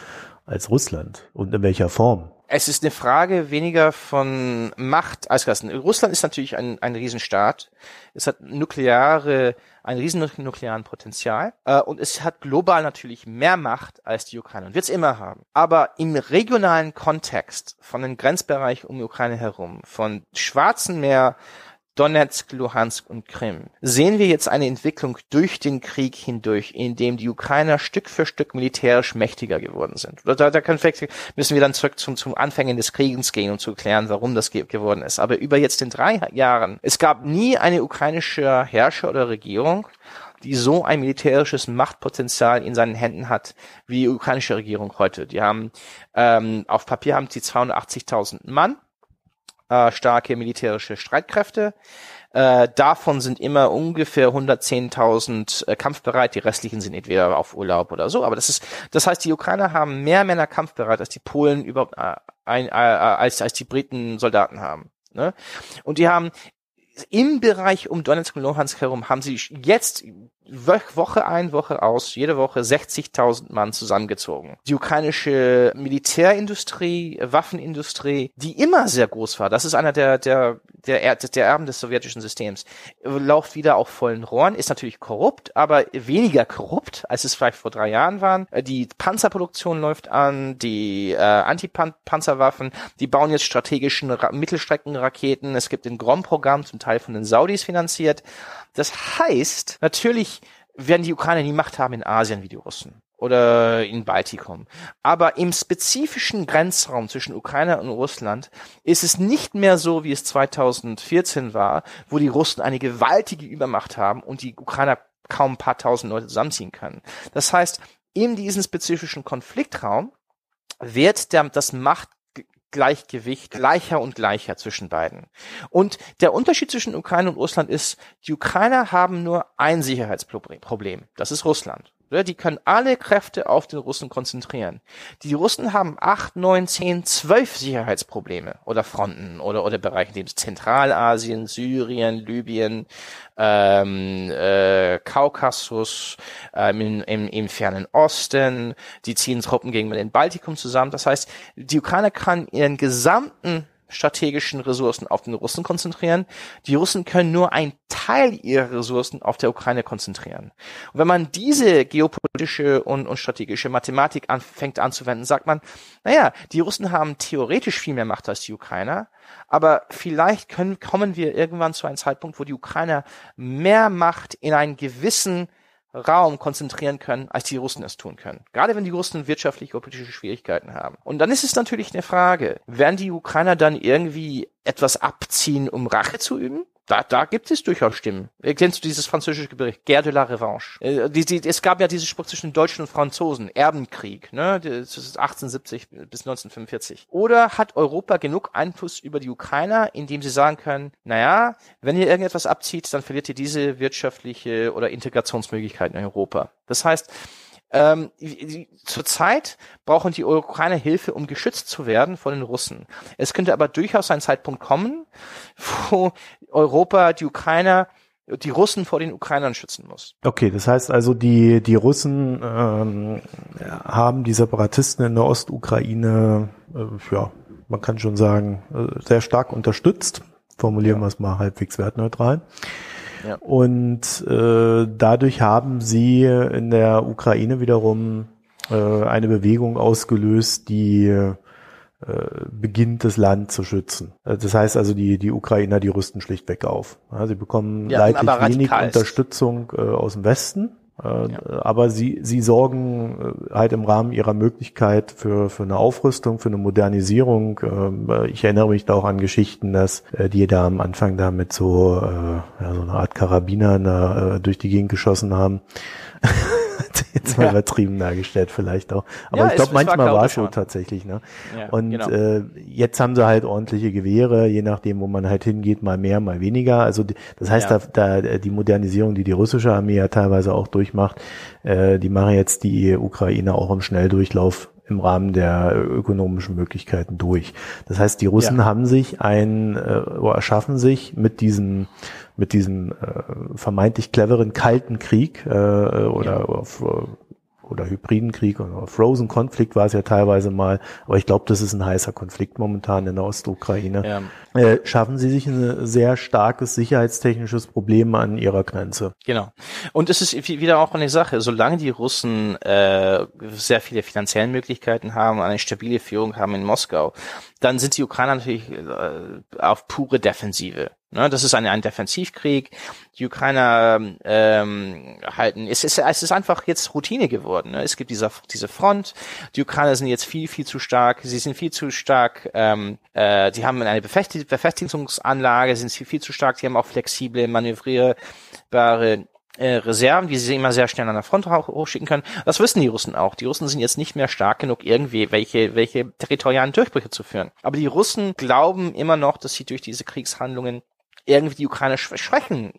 als Russland? Und in welcher Form? Es ist eine Frage weniger von Macht als Klassen. Russland ist natürlich ein, ein Riesenstaat. Es hat nukleare, ein riesen nuklearen Potenzial. Äh, und es hat global natürlich mehr Macht als die Ukraine und wird es immer haben. Aber im regionalen Kontext von den Grenzbereich um die Ukraine herum, von Schwarzen Meer Donetsk, Luhansk und Krim, sehen wir jetzt eine Entwicklung durch den Krieg hindurch, in dem die Ukrainer Stück für Stück militärisch mächtiger geworden sind. Da, da können, müssen wir dann zurück zum, zum Anfängen des Krieges gehen, um zu klären, warum das geworden ist. Aber über jetzt in drei Jahren, es gab nie eine ukrainische Herrscher oder Regierung, die so ein militärisches Machtpotenzial in seinen Händen hat, wie die ukrainische Regierung heute. Die haben ähm, auf Papier haben sie 280.000 Mann äh, starke militärische Streitkräfte. Äh, davon sind immer ungefähr 110.000 äh, kampfbereit, die restlichen sind entweder auf Urlaub oder so. Aber das ist, das heißt, die Ukrainer haben mehr Männer kampfbereit, als die Polen überhaupt, äh, ein, äh, als als die Briten Soldaten haben. Ne? Und die haben im Bereich um Donetsk und Luhansk herum haben sie jetzt Woche ein, Woche aus, jede Woche 60.000 Mann zusammengezogen. Die ukrainische Militärindustrie, Waffenindustrie, die immer sehr groß war, das ist einer der, der, der, der Erben des sowjetischen Systems, läuft wieder auf vollen Rohren, ist natürlich korrupt, aber weniger korrupt, als es vielleicht vor drei Jahren waren. Die Panzerproduktion läuft an, die äh, Antipanzerwaffen, die bauen jetzt strategischen Ra Mittelstreckenraketen, es gibt ein Grom-Programm, zum Teil von den Saudis finanziert. Das heißt, natürlich werden die Ukrainer nie Macht haben in Asien wie die Russen oder in Baltikum. Aber im spezifischen Grenzraum zwischen Ukraine und Russland ist es nicht mehr so, wie es 2014 war, wo die Russen eine gewaltige Übermacht haben und die Ukrainer kaum ein paar tausend Leute zusammenziehen können. Das heißt, in diesem spezifischen Konfliktraum wird der, das Macht Gleichgewicht gleicher und gleicher zwischen beiden. Und der Unterschied zwischen Ukraine und Russland ist, die Ukrainer haben nur ein Sicherheitsproblem. Das ist Russland. Die können alle Kräfte auf den Russen konzentrieren. Die Russen haben acht, neun, zehn, zwölf Sicherheitsprobleme oder Fronten oder, oder Bereiche, dem Zentralasien, Syrien, Libyen, ähm, äh, Kaukasus, ähm, im, im, im fernen Osten. Die ziehen Truppen gegen den Baltikum zusammen. Das heißt, die Ukraine kann ihren gesamten strategischen Ressourcen auf den Russen konzentrieren. Die Russen können nur einen Teil ihrer Ressourcen auf der Ukraine konzentrieren. Und wenn man diese geopolitische und, und strategische Mathematik anfängt anzuwenden, sagt man, naja, die Russen haben theoretisch viel mehr Macht als die Ukrainer, aber vielleicht können, kommen wir irgendwann zu einem Zeitpunkt, wo die Ukrainer mehr Macht in einen gewissen Raum konzentrieren können, als die Russen es tun können. Gerade wenn die Russen wirtschaftliche oder politische Schwierigkeiten haben. Und dann ist es natürlich eine Frage, werden die Ukrainer dann irgendwie etwas abziehen, um Rache zu üben? Da, da gibt es durchaus Stimmen. Kennst du dieses französische Gericht? Guerre de la Revanche. Äh, die, die, es gab ja diesen Spruch zwischen Deutschen und Franzosen. Erbenkrieg, ne? Das ist 1870 bis 1945. Oder hat Europa genug Einfluss über die Ukrainer, indem sie sagen können, naja, wenn ihr irgendetwas abzieht, dann verliert ihr diese wirtschaftliche oder Integrationsmöglichkeiten in Europa. Das heißt, ähm, zurzeit brauchen die Ukrainer Hilfe, um geschützt zu werden von den Russen. Es könnte aber durchaus ein Zeitpunkt kommen, wo Europa die Ukrainer die Russen vor den Ukrainern schützen muss. Okay, das heißt also, die, die Russen ähm, haben die Separatisten in der Ostukraine, äh, ja, man kann schon sagen, äh, sehr stark unterstützt. Formulieren ja. wir es mal halbwegs wertneutral. Ja. Und äh, dadurch haben sie in der Ukraine wiederum äh, eine Bewegung ausgelöst, die äh, beginnt, das Land zu schützen. Äh, das heißt also, die, die Ukrainer, die rüsten schlichtweg auf. Sie bekommen ja, leidlich wenig Unterstützung äh, aus dem Westen. Äh, ja. Aber sie, sie sorgen äh, halt im Rahmen ihrer Möglichkeit für, für eine Aufrüstung, für eine Modernisierung. Ähm, ich erinnere mich da auch an Geschichten, dass die da am Anfang da mit so, ja, so einer Art Karabiner durch die Gegend geschossen haben. jetzt mal ja. übertrieben dargestellt vielleicht auch. Aber ja, ich glaube, manchmal war es so tatsächlich. Ne? Ja, und genau. äh, jetzt haben sie halt ordentliche Gewehre, je nachdem, wo man halt hingeht, mal mehr, mal weniger. Also das heißt, da, da die Modernisierung, die die russische Armee ja teilweise auch durchmacht, äh, die machen jetzt die Ukraine auch im Schnelldurchlauf im Rahmen der ökonomischen Möglichkeiten durch. Das heißt, die Russen haben sich ein äh, erschaffen sich mit diesem mit diesem äh, vermeintlich cleveren kalten Krieg äh, oder ja. auf, oder oder hybriden Krieg oder Frozen Konflikt war es ja teilweise mal, aber ich glaube, das ist ein heißer Konflikt momentan in der Ostukraine. Ja. Äh, schaffen Sie sich ein sehr starkes sicherheitstechnisches Problem an ihrer Grenze. Genau. Und es ist wieder auch eine Sache, solange die Russen äh, sehr viele finanzielle Möglichkeiten haben, eine stabile Führung haben in Moskau, dann sind die Ukrainer natürlich äh, auf pure Defensive. Ne, das ist ein, ein Defensivkrieg. Die Ukrainer ähm, halten, es ist, es ist einfach jetzt Routine geworden. Ne? Es gibt dieser, diese Front. Die Ukrainer sind jetzt viel, viel zu stark. Sie sind viel zu stark. Ähm, äh, die haben eine Befestigungsanlage, sind viel, viel zu stark. Die haben auch flexible, manövrierbare äh, Reserven, die sie immer sehr schnell an der Front hochschicken können. Das wissen die Russen auch. Die Russen sind jetzt nicht mehr stark genug, irgendwie welche, welche territorialen Durchbrüche zu führen. Aber die Russen glauben immer noch, dass sie durch diese Kriegshandlungen irgendwie die Ukrainer schwächen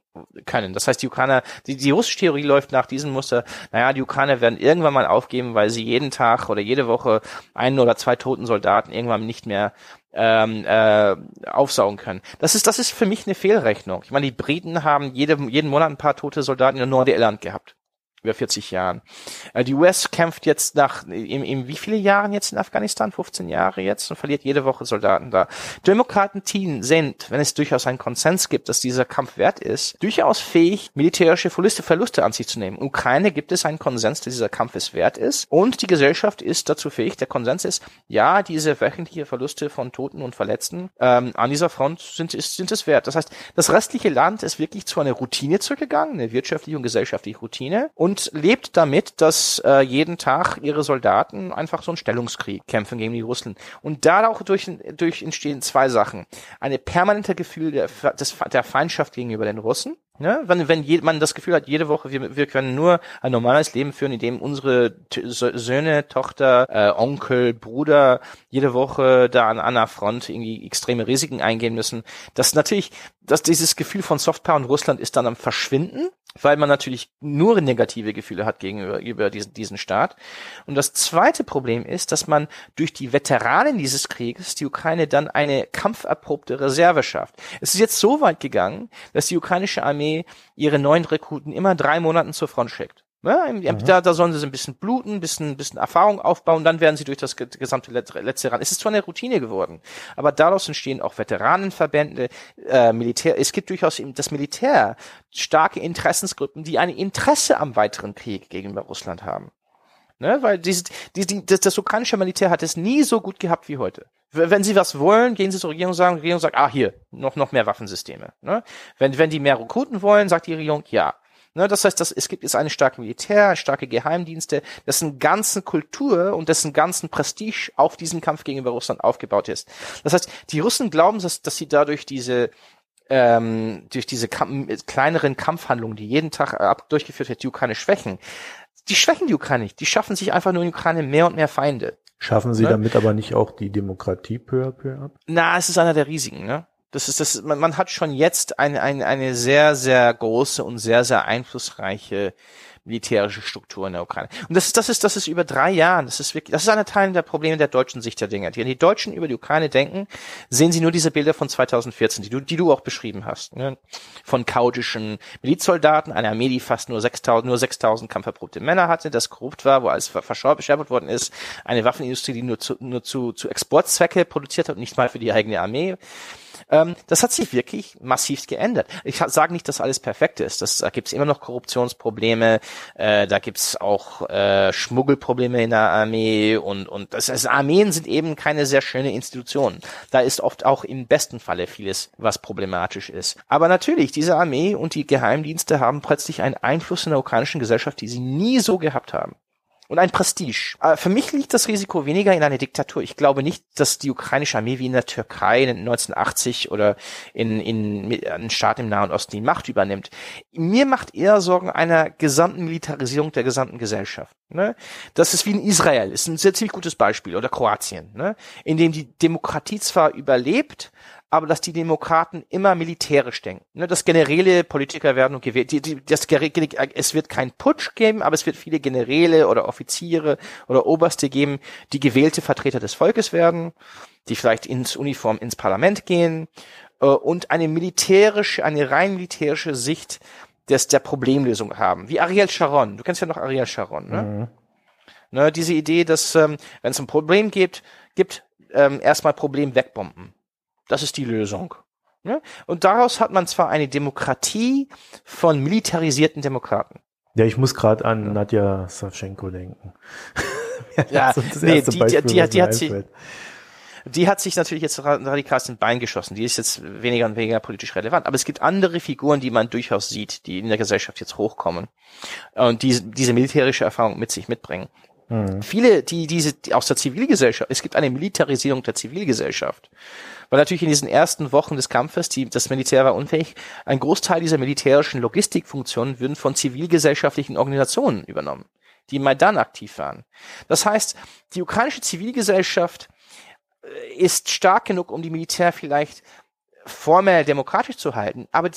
können. Das heißt, die Ukrainer, die, die russische Theorie läuft nach diesem Muster, naja, die Ukrainer werden irgendwann mal aufgeben, weil sie jeden Tag oder jede Woche einen oder zwei toten Soldaten irgendwann nicht mehr ähm, äh, aufsaugen können. Das ist, das ist für mich eine Fehlrechnung. Ich meine, die Briten haben jede, jeden Monat ein paar tote Soldaten in Nordirland gehabt über 40 Jahren. Äh, die US kämpft jetzt nach, in, in wie viele Jahren jetzt in Afghanistan? 15 Jahre jetzt und verliert jede Woche Soldaten da. Demokraten-Team sind, wenn es durchaus einen Konsens gibt, dass dieser Kampf wert ist, durchaus fähig, militärische Verluste, Verluste an sich zu nehmen. Ukraine gibt es einen Konsens, dass dieser Kampf es wert ist und die Gesellschaft ist dazu fähig, der Konsens ist, ja, diese wöchentliche Verluste von Toten und Verletzten ähm, an dieser Front sind, ist, sind es wert. Das heißt, das restliche Land ist wirklich zu einer Routine zurückgegangen, eine wirtschaftliche und gesellschaftliche Routine und und lebt damit, dass äh, jeden Tag ihre Soldaten einfach so einen Stellungskrieg kämpfen gegen die Russen. Und dadurch durch entstehen zwei Sachen. Eine permanente Gefühl der, des, der Feindschaft gegenüber den Russen Ne? Wenn, wenn je, man das Gefühl hat, jede Woche, wir, wir können nur ein normales Leben führen, in dem unsere Söhne, Tochter, äh, Onkel, Bruder jede Woche da an einer Front irgendwie extreme Risiken eingehen müssen. Das natürlich, dass dieses Gefühl von Softpower in Russland ist dann am Verschwinden weil man natürlich nur negative Gefühle hat gegenüber über diesen, diesen Staat. Und das zweite Problem ist, dass man durch die Veteranen dieses Krieges die Ukraine dann eine kampferprobte Reserve schafft. Es ist jetzt so weit gegangen, dass die ukrainische Armee ihre neuen Rekruten immer drei Monaten zur Front schickt. Ja, mhm. da, da sollen sie ein bisschen bluten, ein bisschen, ein bisschen Erfahrung aufbauen, dann werden sie durch das gesamte letzte ran. Es ist zwar eine Routine geworden, aber daraus entstehen auch Veteranenverbände, äh, Militär. Es gibt durchaus eben das Militär starke Interessensgruppen, die ein Interesse am weiteren Krieg gegenüber Russland haben. Ne, weil dieses, die, die, das, das ukrainische Militär hat es nie so gut gehabt wie heute. Wenn sie was wollen, gehen sie zur Regierung und sagen, die Regierung sagt, ah, hier, noch, noch mehr Waffensysteme. Ne? Wenn, wenn die mehr Rekruten wollen, sagt die Regierung, ja. Ne, das heißt, dass es gibt jetzt eine starke Militär, starke Geheimdienste, dessen ganzen Kultur und dessen ganzen Prestige auf diesen Kampf gegenüber Russland aufgebaut ist. Das heißt, die Russen glauben, dass, dass sie dadurch diese ähm, durch diese Kamp kleineren Kampfhandlungen, die jeden Tag ab durchgeführt wird, die Ukraine schwächen. Die schwächen die Ukraine nicht. Die schaffen sich einfach nur in die Ukraine mehr und mehr Feinde. Schaffen sie ne? damit aber nicht auch die Demokratie peu à peu ab? Na, es ist einer der Risiken, ne? Das ist das, man, man hat schon jetzt eine, eine, eine sehr, sehr große und sehr, sehr einflussreiche militärische Struktur in der Ukraine. Und das ist, das ist, das ist über drei Jahren. Das ist wirklich, das ist einer Teil der Probleme der deutschen Sicht der Dinge. Wenn die Deutschen über die Ukraine denken, sehen sie nur diese Bilder von 2014, die du, die du auch beschrieben hast, ne? von chaotischen Milizsoldaten, einer Armee, die fast nur 6.000, nur 6.000 kampferprobte Männer hatte, das korrupt war, wo alles verschärft worden ist, eine Waffenindustrie, die nur zu, nur zu, zu Exportzwecke produziert hat und nicht mal für die eigene Armee. Ähm, das hat sich wirklich massiv geändert. Ich sage nicht, dass alles perfekt ist. Das, da gibt es immer noch Korruptionsprobleme, äh, da gibt es auch äh, Schmuggelprobleme in der Armee und, und das heißt, Armeen sind eben keine sehr schöne Institution. Da ist oft auch im besten Falle vieles, was problematisch ist. Aber natürlich, diese Armee und die Geheimdienste haben plötzlich einen Einfluss in der ukrainischen Gesellschaft, die sie nie so gehabt haben und ein Prestige. Äh, für mich liegt das Risiko weniger in einer Diktatur. Ich glaube nicht, dass die ukrainische Armee wie in der Türkei in 1980 oder in, in, in einem Staat im Nahen Osten die Macht übernimmt. Mir macht eher Sorgen einer gesamten Militarisierung der gesamten Gesellschaft. Ne? Das ist wie in Israel, ist ein sehr ziemlich gutes Beispiel, oder Kroatien, ne? in dem die Demokratie zwar überlebt, aber dass die Demokraten immer militärisch denken. Ne, dass Generäle Politiker werden und gewählt. Die, die, das, es wird kein Putsch geben, aber es wird viele Generäle oder Offiziere oder Oberste geben, die gewählte Vertreter des Volkes werden, die vielleicht ins Uniform ins Parlament gehen äh, und eine militärische, eine rein militärische Sicht des, der Problemlösung haben. Wie Ariel Sharon. Du kennst ja noch Ariel Sharon, ne? Mhm Ne, diese Idee, dass ähm, wenn es ein Problem gibt, gibt ähm, erstmal Problem wegbomben. Das ist die Lösung. Ne? Und daraus hat man zwar eine Demokratie von militarisierten Demokraten. Ja, ich muss gerade an Nadja Savchenko denken. ja, nee, die, die, die, die hat sich, die hat sich natürlich jetzt radikal ins Bein geschossen. Die ist jetzt weniger und weniger politisch relevant. Aber es gibt andere Figuren, die man durchaus sieht, die in der Gesellschaft jetzt hochkommen und die, diese militärische Erfahrung mit sich mitbringen. Mhm. Viele, die diese die aus der Zivilgesellschaft, es gibt eine Militarisierung der Zivilgesellschaft. Weil natürlich in diesen ersten Wochen des Kampfes, die, das Militär war unfähig, ein Großteil dieser militärischen Logistikfunktionen würden von zivilgesellschaftlichen Organisationen übernommen, die im Maidan aktiv waren. Das heißt, die ukrainische Zivilgesellschaft äh, ist stark genug, um die Militär vielleicht formell demokratisch zu halten, aber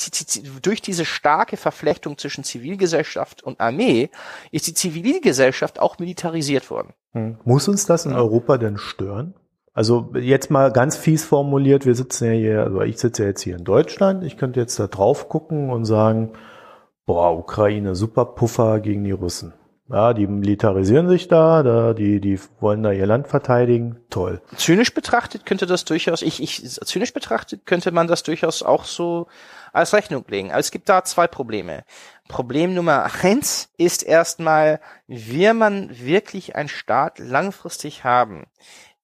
durch diese starke Verflechtung zwischen Zivilgesellschaft und Armee ist die Zivilgesellschaft auch militarisiert worden. Hm. Muss uns das in Europa denn stören? Also jetzt mal ganz fies formuliert, wir sitzen ja hier, also ich sitze ja jetzt hier in Deutschland, ich könnte jetzt da drauf gucken und sagen, boah, Ukraine, super Puffer gegen die Russen. Ja, die militarisieren sich da, da die, die wollen da ihr Land verteidigen. Toll. Zynisch betrachtet könnte das durchaus, ich, ich, zynisch betrachtet könnte man das durchaus auch so als Rechnung legen. Aber es gibt da zwei Probleme. Problem Nummer eins ist erstmal, will man wirklich einen Staat langfristig haben,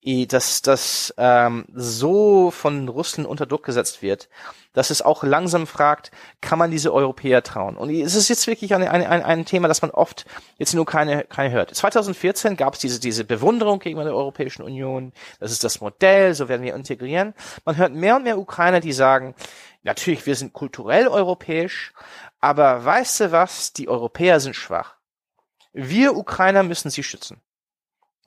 dass das ähm, so von Russland unter Druck gesetzt wird, dass es auch langsam fragt, kann man diese Europäer trauen? Und es ist jetzt wirklich ein, ein, ein, ein Thema, das man oft jetzt nur keine, keine hört. 2014 gab es diese, diese Bewunderung gegenüber der Europäischen Union, das ist das Modell, so werden wir integrieren. Man hört mehr und mehr Ukrainer, die sagen, natürlich, wir sind kulturell europäisch, aber weißt du was, die Europäer sind schwach. Wir Ukrainer müssen sie schützen.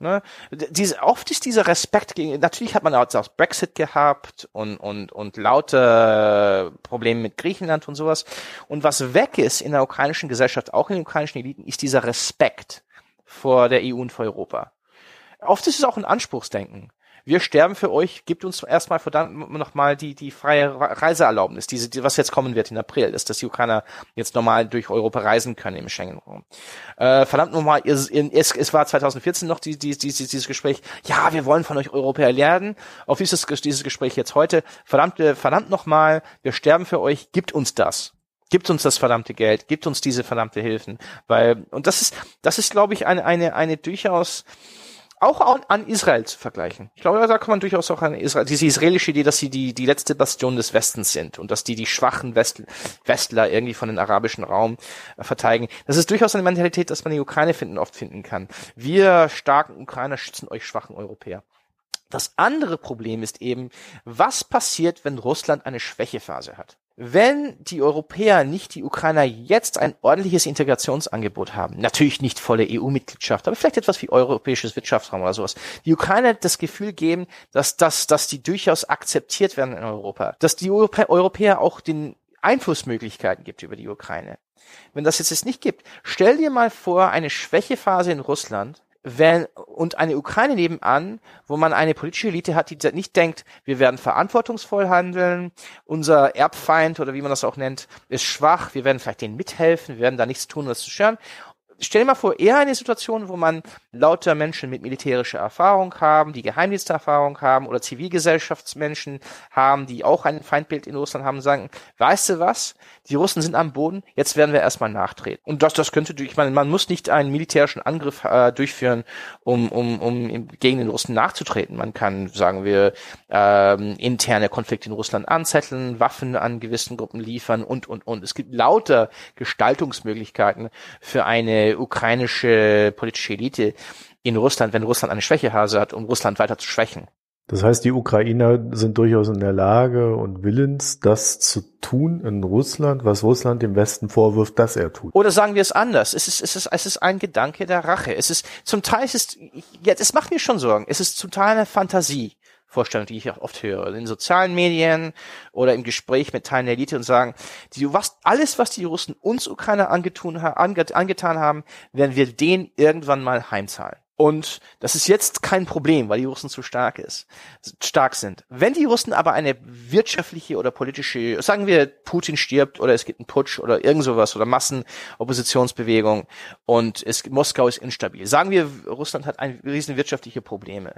Ne? Diese, oft ist dieser Respekt gegen, natürlich hat man auch das Brexit gehabt und, und, und laute Probleme mit Griechenland und sowas. Und was weg ist in der ukrainischen Gesellschaft, auch in den ukrainischen Eliten, ist dieser Respekt vor der EU und vor Europa. Oft ist es auch ein Anspruchsdenken wir sterben für euch, gibt uns erstmal verdammt nochmal die, die freie Reiseerlaubnis, diese, die, was jetzt kommen wird in April, ist, dass die Ukrainer jetzt normal durch Europa reisen können im Schengen-Raum. Äh, verdammt nochmal, es, es war 2014 noch die, die, die, dieses Gespräch, ja, wir wollen von euch Europäer lernen. Auf dieses, dieses Gespräch jetzt heute, verdammt, äh, verdammt nochmal, wir sterben für euch, gibt uns das. Gibt uns das verdammte Geld, gibt uns diese verdammte Hilfen, weil und das ist das ist glaube ich eine eine eine durchaus auch an Israel zu vergleichen. Ich glaube, da kann man durchaus auch an Israel, diese israelische Idee, dass sie die, die letzte Bastion des Westens sind und dass die die schwachen West, Westler irgendwie von den arabischen Raum äh, verteidigen. Das ist durchaus eine Mentalität, dass man die Ukraine finden, oft finden kann. Wir starken Ukrainer schützen euch schwachen Europäer. Das andere Problem ist eben, was passiert, wenn Russland eine Schwächephase hat? Wenn die Europäer, nicht die Ukrainer, jetzt ein ordentliches Integrationsangebot haben, natürlich nicht volle EU-Mitgliedschaft, aber vielleicht etwas wie europäisches Wirtschaftsraum oder sowas, die Ukrainer das Gefühl geben, dass, dass, dass die durchaus akzeptiert werden in Europa, dass die Europäer auch den Einflussmöglichkeiten gibt über die Ukraine. Wenn das jetzt nicht gibt, stell dir mal vor, eine Schwächephase in Russland, wenn, und eine Ukraine nebenan, wo man eine politische Elite hat, die nicht denkt, wir werden verantwortungsvoll handeln, unser Erbfeind oder wie man das auch nennt, ist schwach, wir werden vielleicht denen mithelfen, wir werden da nichts tun, um das zu stören stell dir mal vor, eher eine Situation, wo man lauter Menschen mit militärischer Erfahrung haben, die Geheimdiensterfahrung haben oder Zivilgesellschaftsmenschen haben, die auch ein Feindbild in Russland haben, sagen, weißt du was, die Russen sind am Boden, jetzt werden wir erstmal nachtreten. Und das, das könnte, ich meine, man muss nicht einen militärischen Angriff äh, durchführen, um, um, um gegen den Russen nachzutreten. Man kann, sagen wir, ähm, interne Konflikte in Russland anzetteln, Waffen an gewissen Gruppen liefern und, und, und. Es gibt lauter Gestaltungsmöglichkeiten für eine ukrainische politische Elite in Russland, wenn Russland eine Schwächehase hat, um Russland weiter zu schwächen. Das heißt, die Ukrainer sind durchaus in der Lage und willens, das zu tun in Russland, was Russland dem Westen vorwirft, dass er tut. Oder sagen wir es anders. Es ist, es ist, es ist ein Gedanke der Rache. Es ist, zum Teil ist es, jetzt, es macht mir schon Sorgen. Es ist zum Teil eine Fantasie. Vorstellung, die ich auch oft höre, in sozialen Medien oder im Gespräch mit Teilen der Elite und sagen, die, was, alles, was die Russen uns Ukrainer angetun, ange, angetan haben, werden wir denen irgendwann mal heimzahlen. Und das ist jetzt kein Problem, weil die Russen zu stark ist, stark sind. Wenn die Russen aber eine wirtschaftliche oder politische, sagen wir, Putin stirbt oder es gibt einen Putsch oder irgend sowas oder Massenoppositionsbewegung und es, Moskau ist instabil. Sagen wir, Russland hat ein riesen wirtschaftliche Probleme.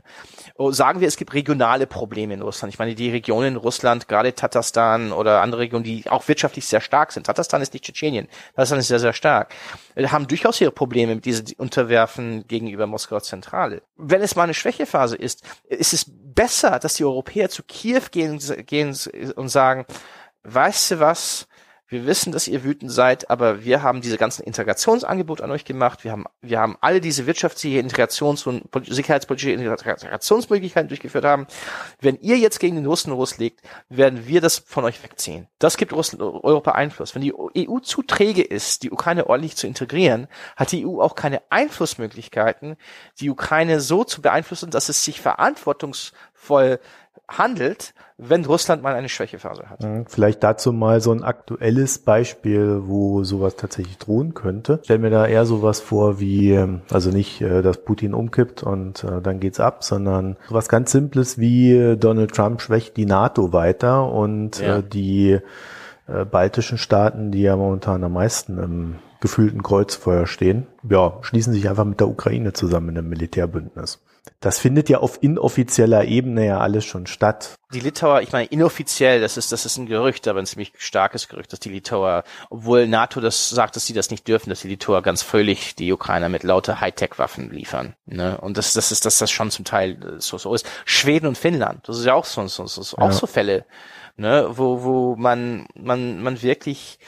Oh, sagen wir, es gibt regionale Probleme in Russland. Ich meine, die Regionen in Russland, gerade Tatarstan oder andere Regionen, die auch wirtschaftlich sehr stark sind. Tatarstan ist nicht Tschetschenien. Tatarstan ist sehr, sehr stark. Haben durchaus ihre Probleme mit diesem Unterwerfen gegenüber Moskau Moskauer Zentrale. Wenn es mal eine Schwächephase ist, ist es besser, dass die Europäer zu Kiew gehen, gehen und sagen, weißt du was, wir wissen, dass ihr wütend seid, aber wir haben diese ganzen Integrationsangebote an euch gemacht. Wir haben, wir haben alle diese wirtschaftliche Integrations- und sicherheitspolitische Integrationsmöglichkeiten durchgeführt haben. Wenn ihr jetzt gegen den Russen loslegt, werden wir das von euch wegziehen. Das gibt Russland, Europa Einfluss. Wenn die EU zu träge ist, die Ukraine ordentlich zu integrieren, hat die EU auch keine Einflussmöglichkeiten, die Ukraine so zu beeinflussen, dass es sich verantwortungsvoll handelt, wenn Russland mal eine Schwächephase hat. Mhm. Vielleicht dazu mal so ein aktuelles Beispiel, wo sowas tatsächlich drohen könnte. Stell mir da eher sowas vor wie, ähm, also nicht, äh, dass Putin umkippt und äh, dann geht's ab, sondern sowas ganz Simples wie äh, Donald Trump schwächt die NATO weiter und ja. die baltischen Staaten, die ja momentan am meisten im gefühlten Kreuzfeuer stehen, ja, schließen sich einfach mit der Ukraine zusammen in einem Militärbündnis. Das findet ja auf inoffizieller Ebene ja alles schon statt. Die Litauer, ich meine, inoffiziell, das ist, das ist ein Gerücht, aber ein ziemlich starkes Gerücht, dass die Litauer, obwohl NATO das sagt, dass sie das nicht dürfen, dass die Litauer ganz völlig die Ukrainer mit lauter Hightech-Waffen liefern. Ne? Und das, das ist, dass das schon zum Teil so, so ist. Schweden und Finnland, das ist ja auch so, so, so auch ja. so Fälle, ne? wo, wo man, man, man wirklich,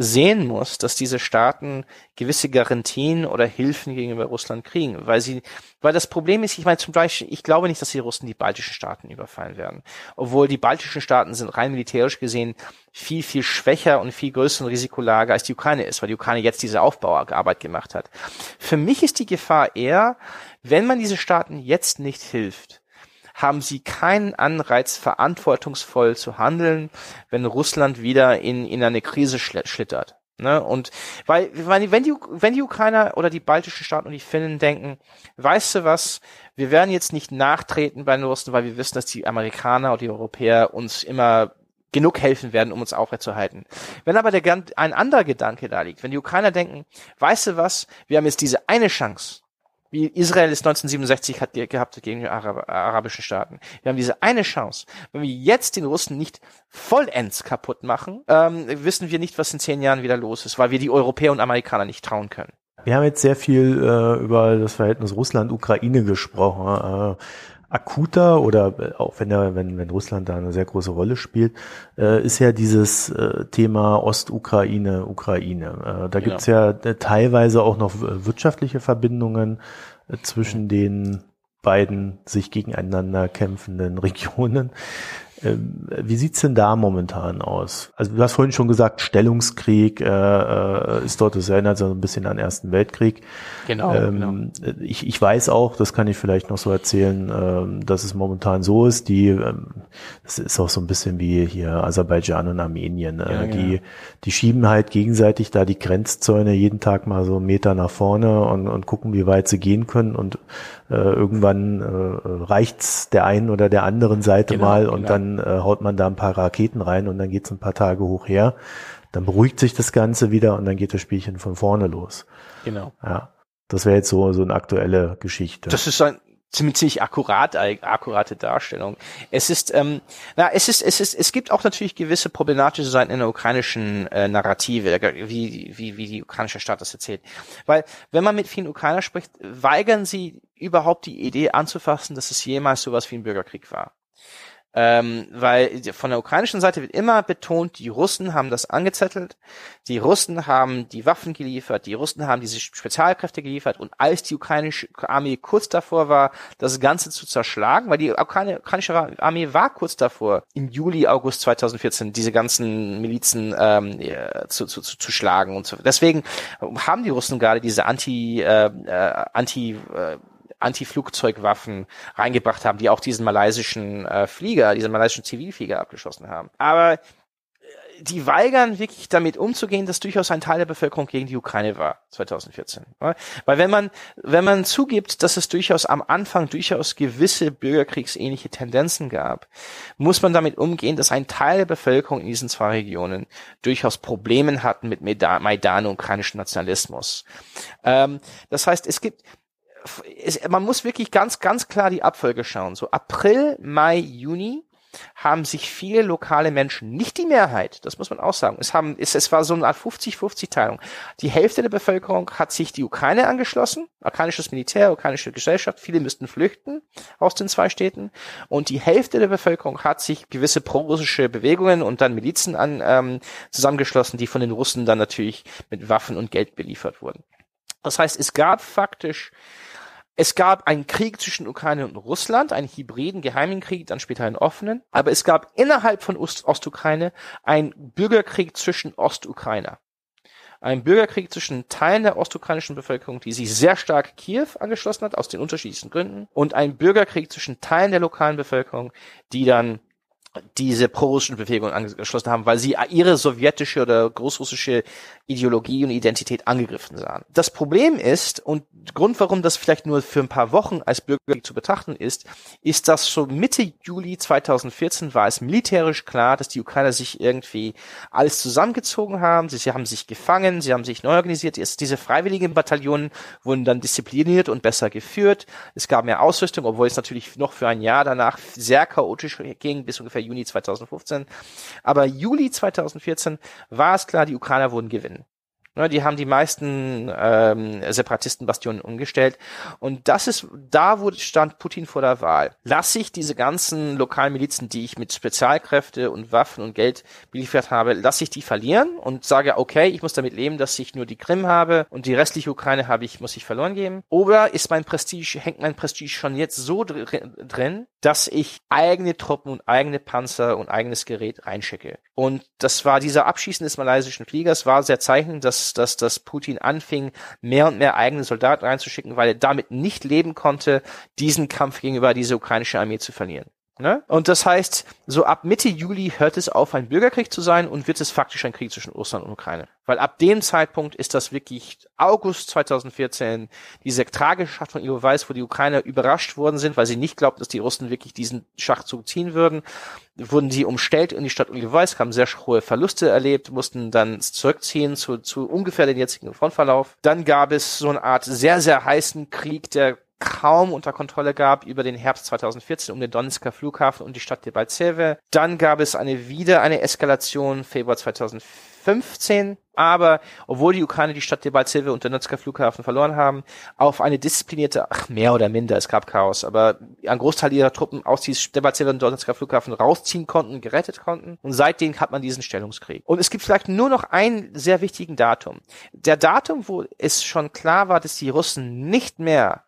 sehen muss, dass diese Staaten gewisse Garantien oder Hilfen gegenüber Russland kriegen, weil sie, weil das Problem ist, ich meine zum Beispiel, ich glaube nicht, dass die Russen die baltischen Staaten überfallen werden, obwohl die baltischen Staaten sind rein militärisch gesehen viel, viel schwächer und viel größeren Risikolage als die Ukraine ist, weil die Ukraine jetzt diese Aufbauarbeit gemacht hat. Für mich ist die Gefahr eher, wenn man diese Staaten jetzt nicht hilft, haben sie keinen Anreiz, verantwortungsvoll zu handeln, wenn Russland wieder in, in eine Krise schlittert. Ne? Und weil, weil wenn die, wenn die Ukrainer oder die baltischen Staaten und die Finnen denken, weißt du was, wir werden jetzt nicht nachtreten bei den Russen, weil wir wissen, dass die Amerikaner oder die Europäer uns immer genug helfen werden, um uns aufrechtzuerhalten. Wenn aber der, ein anderer Gedanke da liegt, wenn die Ukrainer denken, weißt du was, wir haben jetzt diese eine Chance, wie Israel es 1967 hat gehabt gegen die Arab arabischen Staaten. Wir haben diese eine Chance. Wenn wir jetzt den Russen nicht vollends kaputt machen, ähm, wissen wir nicht, was in zehn Jahren wieder los ist, weil wir die Europäer und Amerikaner nicht trauen können. Wir haben jetzt sehr viel äh, über das Verhältnis Russland-Ukraine gesprochen. Äh, akuter oder äh, auch wenn er, wenn, wenn Russland da eine sehr große Rolle spielt, äh, ist ja dieses äh, Thema Ostukraine, Ukraine. Äh, da gibt's ja äh, teilweise auch noch wirtschaftliche Verbindungen äh, zwischen den beiden sich gegeneinander kämpfenden Regionen. Ähm, wie sieht's denn da momentan aus? Also du hast vorhin schon gesagt, Stellungskrieg äh, äh ist dort, das erinnert so ein bisschen an den Ersten Weltkrieg. Genau, ähm, genau. Ich, ich weiß auch, das kann ich vielleicht noch so erzählen, äh, dass es momentan so ist, die, ähm, das ist auch so ein bisschen wie hier Aserbaidschan und Armenien. Äh, ja, die, ja. die schieben halt gegenseitig da die Grenzzäune jeden Tag mal so einen Meter nach vorne und, und gucken, wie weit sie gehen können und äh, irgendwann äh, reicht's der einen oder der anderen Seite genau, mal und genau. dann äh, haut man da ein paar Raketen rein und dann geht's ein paar Tage hoch her. Dann beruhigt sich das Ganze wieder und dann geht das Spielchen von vorne los. Genau. Ja. Das wäre jetzt so, so eine aktuelle Geschichte. Das ist ein, ziemlich akkurat, akkurate Darstellung. Es ist, ähm, na, es ist, es ist, es gibt auch natürlich gewisse problematische Seiten in der ukrainischen äh, Narrative, wie, wie, wie die ukrainische Staat das erzählt. Weil, wenn man mit vielen Ukrainer spricht, weigern sie überhaupt die Idee anzufassen, dass es jemals sowas wie ein Bürgerkrieg war. Ähm, weil von der ukrainischen Seite wird immer betont, die Russen haben das angezettelt, die Russen haben die Waffen geliefert, die Russen haben diese Spezialkräfte geliefert und als die ukrainische Armee kurz davor war, das Ganze zu zerschlagen, weil die ukrainische Armee war kurz davor, im Juli, August 2014 diese ganzen Milizen ähm, zu, zu, zu, zu schlagen und so. Deswegen haben die Russen gerade diese Anti, äh, äh Anti äh, Anti-Flugzeugwaffen reingebracht haben, die auch diesen malaysischen äh, Flieger, diesen malaysischen Zivilflieger abgeschossen haben. Aber äh, die weigern wirklich damit umzugehen, dass durchaus ein Teil der Bevölkerung gegen die Ukraine war 2014. Weil wenn man wenn man zugibt, dass es durchaus am Anfang durchaus gewisse bürgerkriegsähnliche Tendenzen gab, muss man damit umgehen, dass ein Teil der Bevölkerung in diesen zwei Regionen durchaus Probleme hatten mit Maidan und ukrainischem Nationalismus. Ähm, das heißt, es gibt es, man muss wirklich ganz, ganz klar die Abfolge schauen. So April, Mai, Juni haben sich viele lokale Menschen, nicht die Mehrheit, das muss man auch sagen, es, haben, es, es war so eine Art 50-50-Teilung. Die Hälfte der Bevölkerung hat sich die Ukraine angeschlossen, ukrainisches Militär, ukrainische Gesellschaft, viele müssten flüchten aus den zwei Städten und die Hälfte der Bevölkerung hat sich gewisse prorussische Bewegungen und dann Milizen an, ähm, zusammengeschlossen, die von den Russen dann natürlich mit Waffen und Geld beliefert wurden. Das heißt, es gab faktisch es gab einen Krieg zwischen Ukraine und Russland, einen hybriden geheimen Krieg, dann später einen offenen. Aber es gab innerhalb von Ost Ostukraine einen Bürgerkrieg zwischen Ostukrainer. Ein Bürgerkrieg zwischen Teilen der ostukrainischen Bevölkerung, die sich sehr stark Kiew angeschlossen hat, aus den unterschiedlichsten Gründen, und ein Bürgerkrieg zwischen Teilen der lokalen Bevölkerung, die dann diese prorussischen Bewegungen angeschlossen haben, weil sie ihre sowjetische oder großrussische Ideologie und Identität angegriffen sahen. Das Problem ist, und Grund, warum das vielleicht nur für ein paar Wochen als Bürgerkrieg zu betrachten ist, ist, dass so Mitte Juli 2014 war es militärisch klar, dass die Ukrainer sich irgendwie alles zusammengezogen haben, sie, sie haben sich gefangen, sie haben sich neu organisiert, diese freiwilligen Bataillonen wurden dann diszipliniert und besser geführt, es gab mehr Ausrüstung, obwohl es natürlich noch für ein Jahr danach sehr chaotisch ging, bis ungefähr Juni 2015. Aber Juli 2014 war es klar, die Ukrainer wurden gewinnen. Ne, die haben die meisten ähm, Separatistenbastionen umgestellt. Und das ist, da wurde stand Putin vor der Wahl. Lasse ich diese ganzen lokalen Milizen, die ich mit Spezialkräfte und Waffen und Geld beliefert habe, lasse ich die verlieren und sage, okay, ich muss damit leben, dass ich nur die Krim habe und die restliche Ukraine habe ich, muss ich verloren geben. Oder ist mein Prestige, hängt mein Prestige schon jetzt so drin, dass ich eigene Truppen und eigene Panzer und eigenes Gerät reinschicke. Und das war dieser Abschießen des malaysischen Fliegers war sehr zeichnend, dass dass, dass, Putin anfing, mehr und mehr eigene Soldaten reinzuschicken, weil er damit nicht leben konnte, diesen Kampf gegenüber dieser ukrainische Armee zu verlieren. Ne? Und das heißt, so ab Mitte Juli hört es auf, ein Bürgerkrieg zu sein und wird es faktisch ein Krieg zwischen Russland und Ukraine. Weil ab dem Zeitpunkt ist das wirklich August 2014, diese tragische Schlacht von Iwo Weiß, wo die Ukrainer überrascht worden sind, weil sie nicht glaubten, dass die Russen wirklich diesen Schachzug ziehen würden, wurden sie umstellt in die Stadt Iwo Weiß, haben sehr hohe Verluste erlebt, mussten dann zurückziehen zu, zu ungefähr den jetzigen Frontverlauf. Dann gab es so eine Art sehr, sehr heißen Krieg, der kaum unter Kontrolle gab über den Herbst 2014 um den Donetsker Flughafen und die Stadt Debaltseve. Dann gab es eine wieder eine Eskalation Februar 2015, aber obwohl die Ukraine die Stadt Debaltseve und Donetsker Flughafen verloren haben, auf eine disziplinierte, ach mehr oder minder, es gab Chaos, aber ein Großteil ihrer Truppen aus diesem Debaltseve und Donetsker Flughafen rausziehen konnten, gerettet konnten und seitdem hat man diesen Stellungskrieg. Und es gibt vielleicht nur noch einen sehr wichtigen Datum. Der Datum, wo es schon klar war, dass die Russen nicht mehr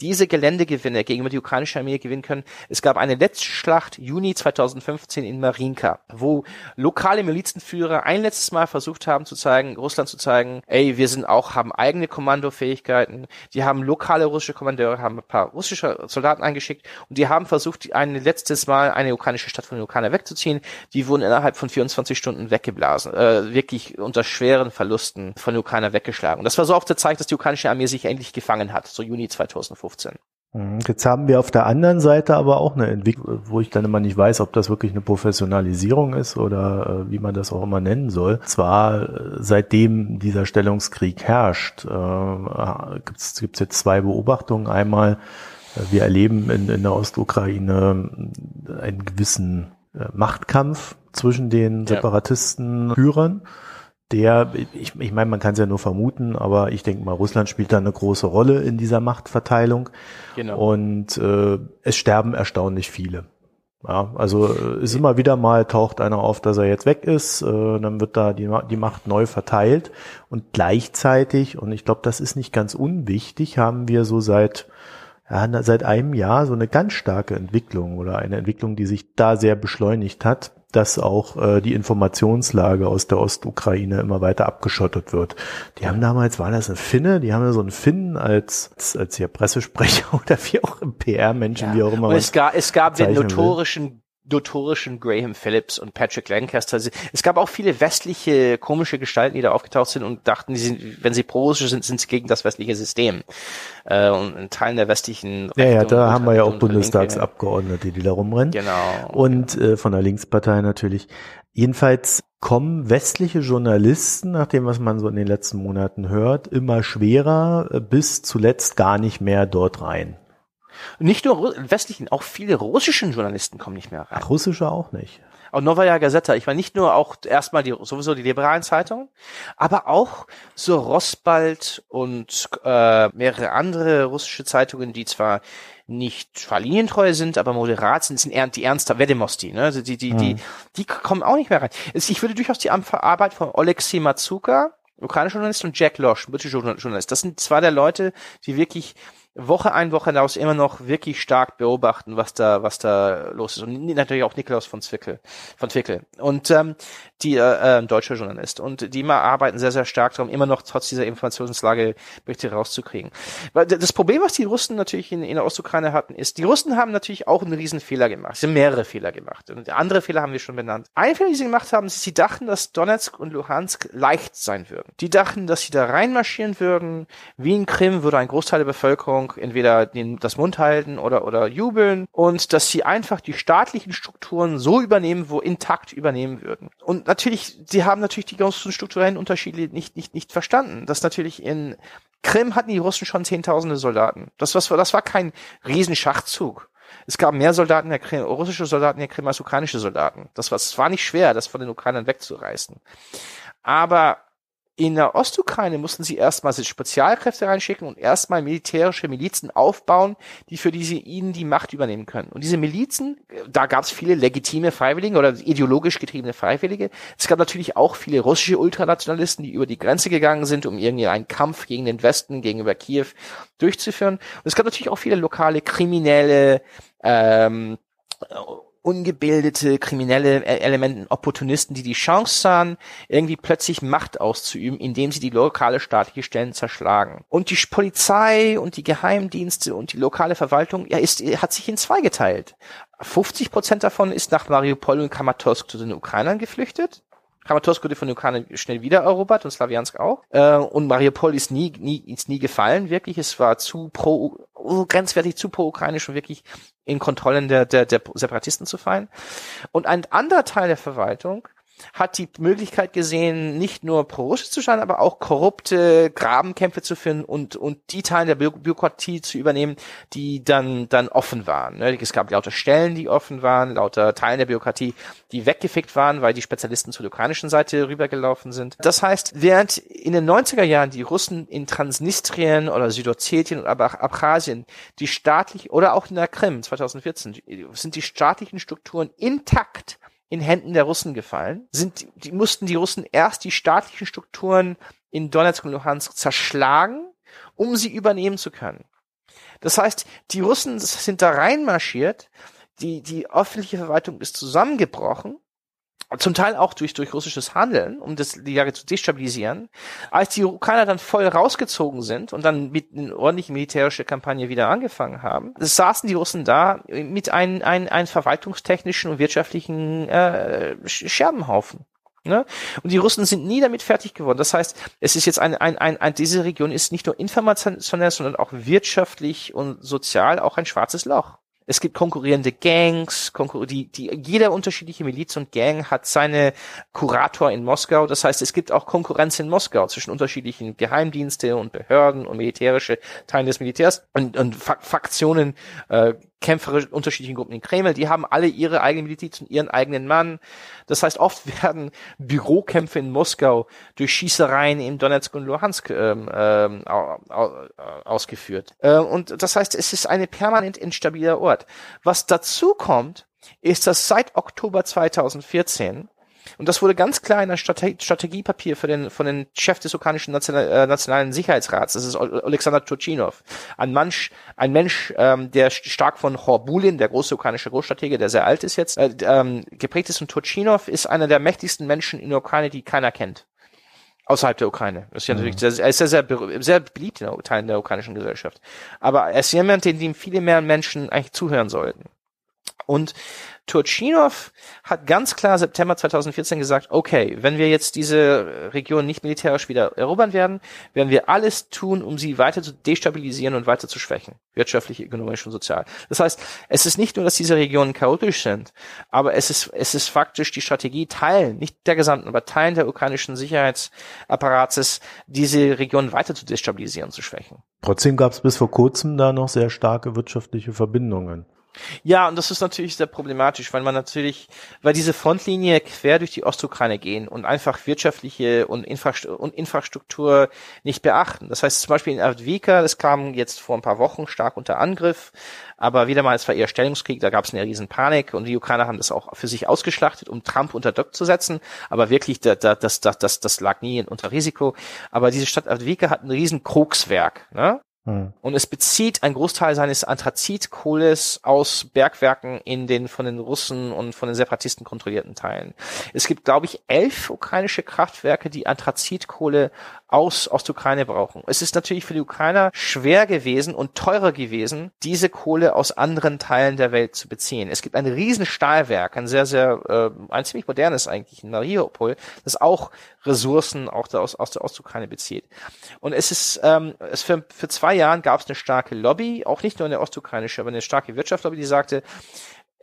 diese Geländegewinne gegenüber die ukrainische Armee gewinnen können. Es gab eine letzte Schlacht Juni 2015 in Marinka, wo lokale Milizenführer ein letztes Mal versucht haben zu zeigen, Russland zu zeigen, ey, wir sind auch, haben eigene Kommandofähigkeiten. Die haben lokale russische Kommandeure, haben ein paar russische Soldaten eingeschickt und die haben versucht, ein letztes Mal eine ukrainische Stadt von den Ukrainer wegzuziehen. Die wurden innerhalb von 24 Stunden weggeblasen, äh, wirklich unter schweren Verlusten von den Ukrainer weggeschlagen. Und das war so oft der Zeichen, dass die ukrainische Armee sich endlich gefangen hat, so Juni 2015. 2015. Mhm. Jetzt haben wir auf der anderen Seite aber auch eine Entwicklung, wo ich dann immer nicht weiß, ob das wirklich eine Professionalisierung ist oder äh, wie man das auch immer nennen soll. Zwar äh, seitdem dieser Stellungskrieg herrscht, äh, gibt es jetzt zwei Beobachtungen. Einmal, äh, wir erleben in, in der Ostukraine einen gewissen Machtkampf zwischen den Separatisten Führern der, ich, ich meine, man kann es ja nur vermuten, aber ich denke mal, Russland spielt da eine große Rolle in dieser Machtverteilung. Genau. Und äh, es sterben erstaunlich viele. Ja, also äh, ist immer wieder mal taucht einer auf, dass er jetzt weg ist, äh, dann wird da die, die Macht neu verteilt und gleichzeitig, und ich glaube, das ist nicht ganz unwichtig, haben wir so seit ja, seit einem Jahr so eine ganz starke Entwicklung oder eine Entwicklung, die sich da sehr beschleunigt hat, dass auch äh, die Informationslage aus der Ostukraine immer weiter abgeschottet wird. Die haben damals, war das ein Finne, die haben ja so einen Finnen als, als, als hier Pressesprecher oder wie auch im PR-Menschen, ja. wie auch immer. Und es gab, es gab den notorischen notorischen Graham Phillips und Patrick Lancaster. Es gab auch viele westliche komische Gestalten, die da aufgetaucht sind und dachten, die sind, wenn sie pro-russisch sind, sind sie gegen das westliche System. Äh, und in Teilen der westlichen Ja, ja, da haben wir ja auch Bundestagsabgeordnete, die da rumrennen. Genau. Und äh, von der Linkspartei natürlich. Jedenfalls kommen westliche Journalisten, nach dem, was man so in den letzten Monaten hört, immer schwerer äh, bis zuletzt gar nicht mehr dort rein. Nicht nur westlichen, auch viele russischen Journalisten kommen nicht mehr rein. Ach, russische auch nicht. Auch Novaya Gazeta. Ich meine nicht nur auch erstmal die sowieso die liberalen Zeitungen, aber auch so Rosbald und äh, mehrere andere russische Zeitungen, die zwar nicht zwar linientreu sind, aber moderat sind, sind eher die ernster Vedemosti, ne? Also die, die, die, mhm. die kommen auch nicht mehr rein. Ich würde durchaus die Arbeit von Oleksiy Matsuka, ukrainischer Journalist, und Jack Losch, britischer Journalist, das sind zwei der Leute, die wirklich Woche ein, Woche hinaus immer noch wirklich stark beobachten, was da, was da los ist. Und natürlich auch Nikolaus von Zwickel, von Zwickel. Und ähm, die äh, äh, deutsche Journalist. Und die immer arbeiten sehr, sehr stark darum, immer noch trotz dieser Informationslage Berichte rauszukriegen. Weil das Problem, was die Russen natürlich in, in der Ostukraine hatten, ist, die Russen haben natürlich auch einen riesen Fehler gemacht. Sie haben mehrere Fehler gemacht. Und andere Fehler haben wir schon benannt. Ein Fehler, die sie gemacht haben, ist, sie dachten, dass Donetsk und Luhansk leicht sein würden. Die dachten, dass sie da reinmarschieren würden. Wie in Krim würde ein Großteil der Bevölkerung entweder den, das Mund halten oder, oder jubeln und dass sie einfach die staatlichen Strukturen so übernehmen, wo intakt übernehmen würden. Und natürlich, sie haben natürlich die ganzen strukturellen Unterschiede nicht, nicht, nicht verstanden. Das natürlich in Krim hatten die Russen schon zehntausende Soldaten. Das, was, das war kein Riesenschachzug. Es gab mehr Soldaten der Krim, russische Soldaten der Krim als ukrainische Soldaten. Das war, es war nicht schwer, das von den Ukrainern wegzureißen. Aber in der Ostukraine mussten sie erstmal Spezialkräfte reinschicken und erstmal militärische Milizen aufbauen, die für diese ihnen die Macht übernehmen können. Und diese Milizen, da gab es viele legitime Freiwillige oder ideologisch getriebene Freiwillige. Es gab natürlich auch viele russische Ultranationalisten, die über die Grenze gegangen sind, um irgendwie einen Kampf gegen den Westen, gegenüber Kiew durchzuführen. Und es gab natürlich auch viele lokale Kriminelle, ähm, ungebildete, kriminelle e-, Elementen, Opportunisten, die die Chance sahen, irgendwie plötzlich Macht auszuüben, indem sie die lokale staatliche Stellen zerschlagen. Und die Polizei und die Geheimdienste und die lokale Verwaltung, ja, ist, hat sich in zwei geteilt. 50 Prozent davon ist nach Mariupol und Kramatorsk zu den Ukrainern geflüchtet. Kramatorsk wurde von den Ukrainern schnell wieder erobert und Slawiansk auch. Äh, und Mariupol ist nie, nie, ist nie gefallen, wirklich. Es war zu pro, grenzwertig zu pro-ukrainisch und wirklich in Kontrollen der, der, der Separatisten zu fallen. Und ein anderer Teil der Verwaltung hat die Möglichkeit gesehen, nicht nur pro-russisch zu sein, aber auch korrupte Grabenkämpfe zu führen und, und die Teile der Bü Bürokratie zu übernehmen, die dann, dann offen waren. Ne? Es gab lauter Stellen, die offen waren, lauter Teile der Bürokratie, die weggefickt waren, weil die Spezialisten zur ukrainischen Seite rübergelaufen sind. Das heißt, während in den 90er Jahren die Russen in Transnistrien oder Südossetien oder Abchasien die staatlich oder auch in der Krim 2014 sind die staatlichen Strukturen intakt in Händen der Russen gefallen, sind, die mussten die Russen erst die staatlichen Strukturen in Donetsk und Luhansk zerschlagen, um sie übernehmen zu können. Das heißt, die Russen sind da reinmarschiert, die, die öffentliche Verwaltung ist zusammengebrochen zum Teil auch durch, durch russisches Handeln, um das, die Lage zu destabilisieren. Als die Ukrainer dann voll rausgezogen sind und dann mit einer ordentlichen militärischen Kampagne wieder angefangen haben, saßen die Russen da mit einem, einem, einem verwaltungstechnischen und wirtschaftlichen äh, Scherbenhaufen. Ne? Und die Russen sind nie damit fertig geworden. Das heißt, es ist jetzt ein, ein, ein, ein diese Region ist nicht nur informationell, sondern auch wirtschaftlich und sozial auch ein schwarzes Loch. Es gibt konkurrierende Gangs, konkur die, die, jeder unterschiedliche Miliz und Gang hat seine Kurator in Moskau. Das heißt, es gibt auch Konkurrenz in Moskau zwischen unterschiedlichen Geheimdienste und Behörden und militärische Teilen des Militärs und, und Faktionen, äh, Kämpfer unterschiedlichen Gruppen in Kreml, die haben alle ihre eigene Miliz und ihren eigenen Mann. Das heißt, oft werden Bürokämpfe in Moskau durch Schießereien in Donetsk und Luhansk ähm, ähm, ausgeführt. Äh, und das heißt, es ist eine permanent instabiler Ort. Was dazu kommt, ist, dass seit Oktober 2014 und das wurde ganz klar in einem Strate Strategiepapier für den, von den Chef des ukrainischen National, äh, Nationalen Sicherheitsrats, das ist Alexander Turchinov, ein Mensch, ein Mensch, ähm, der stark von Horbulin, der große ukrainische Großstratege, der sehr alt ist jetzt, äh, ähm, geprägt ist. Und Turchinov ist einer der mächtigsten Menschen in der Ukraine, die keiner kennt außerhalb der Ukraine. Das ist ja mhm. natürlich sehr, er ist sehr, sehr, sehr beliebt in Teilen der ukrainischen Gesellschaft. Aber er ist jemand, dem viele mehr Menschen eigentlich zuhören sollten. Und Turchinov hat ganz klar September 2014 gesagt, okay, wenn wir jetzt diese Region nicht militärisch wieder erobern werden, werden wir alles tun, um sie weiter zu destabilisieren und weiter zu schwächen. Wirtschaftlich, ökonomisch und sozial. Das heißt, es ist nicht nur, dass diese Regionen chaotisch sind, aber es ist, es ist faktisch die Strategie, Teilen, nicht der gesamten, aber Teilen der ukrainischen Sicherheitsapparates, diese Region weiter zu destabilisieren, zu schwächen. Trotzdem gab es bis vor kurzem da noch sehr starke wirtschaftliche Verbindungen. Ja, und das ist natürlich sehr problematisch, weil man natürlich, weil diese Frontlinie quer durch die Ostukraine gehen und einfach wirtschaftliche und, Infrastruktur, nicht beachten. Das heißt zum Beispiel in Avdivka, das kam jetzt vor ein paar Wochen stark unter Angriff, aber wieder mal, es war eher Stellungskrieg, da gab es eine riesen Panik und die Ukrainer haben das auch für sich ausgeschlachtet, um Trump unter Druck zu setzen, aber wirklich, da, da, das, das, das, das lag nie unter Risiko. Aber diese Stadt Avdivka hat ein riesen Krugswerk, ne? Hm. Und es bezieht einen Großteil seines Anthrazitkohles aus Bergwerken in den von den Russen und von den Separatisten kontrollierten Teilen. Es gibt, glaube ich, elf ukrainische Kraftwerke, die Anthrazitkohle aus Ostukraine brauchen. Es ist natürlich für die Ukrainer schwer gewesen und teurer gewesen, diese Kohle aus anderen Teilen der Welt zu beziehen. Es gibt ein riesen Stahlwerk, ein sehr, sehr, äh, ein ziemlich modernes eigentlich, in Mariupol, das auch Ressourcen auch aus, aus der Ostukraine bezieht. Und es ist, ähm, es für, für zwei Jahren gab es eine starke Lobby, auch nicht nur eine ostukrainische, aber eine starke Wirtschaftslobby, die sagte,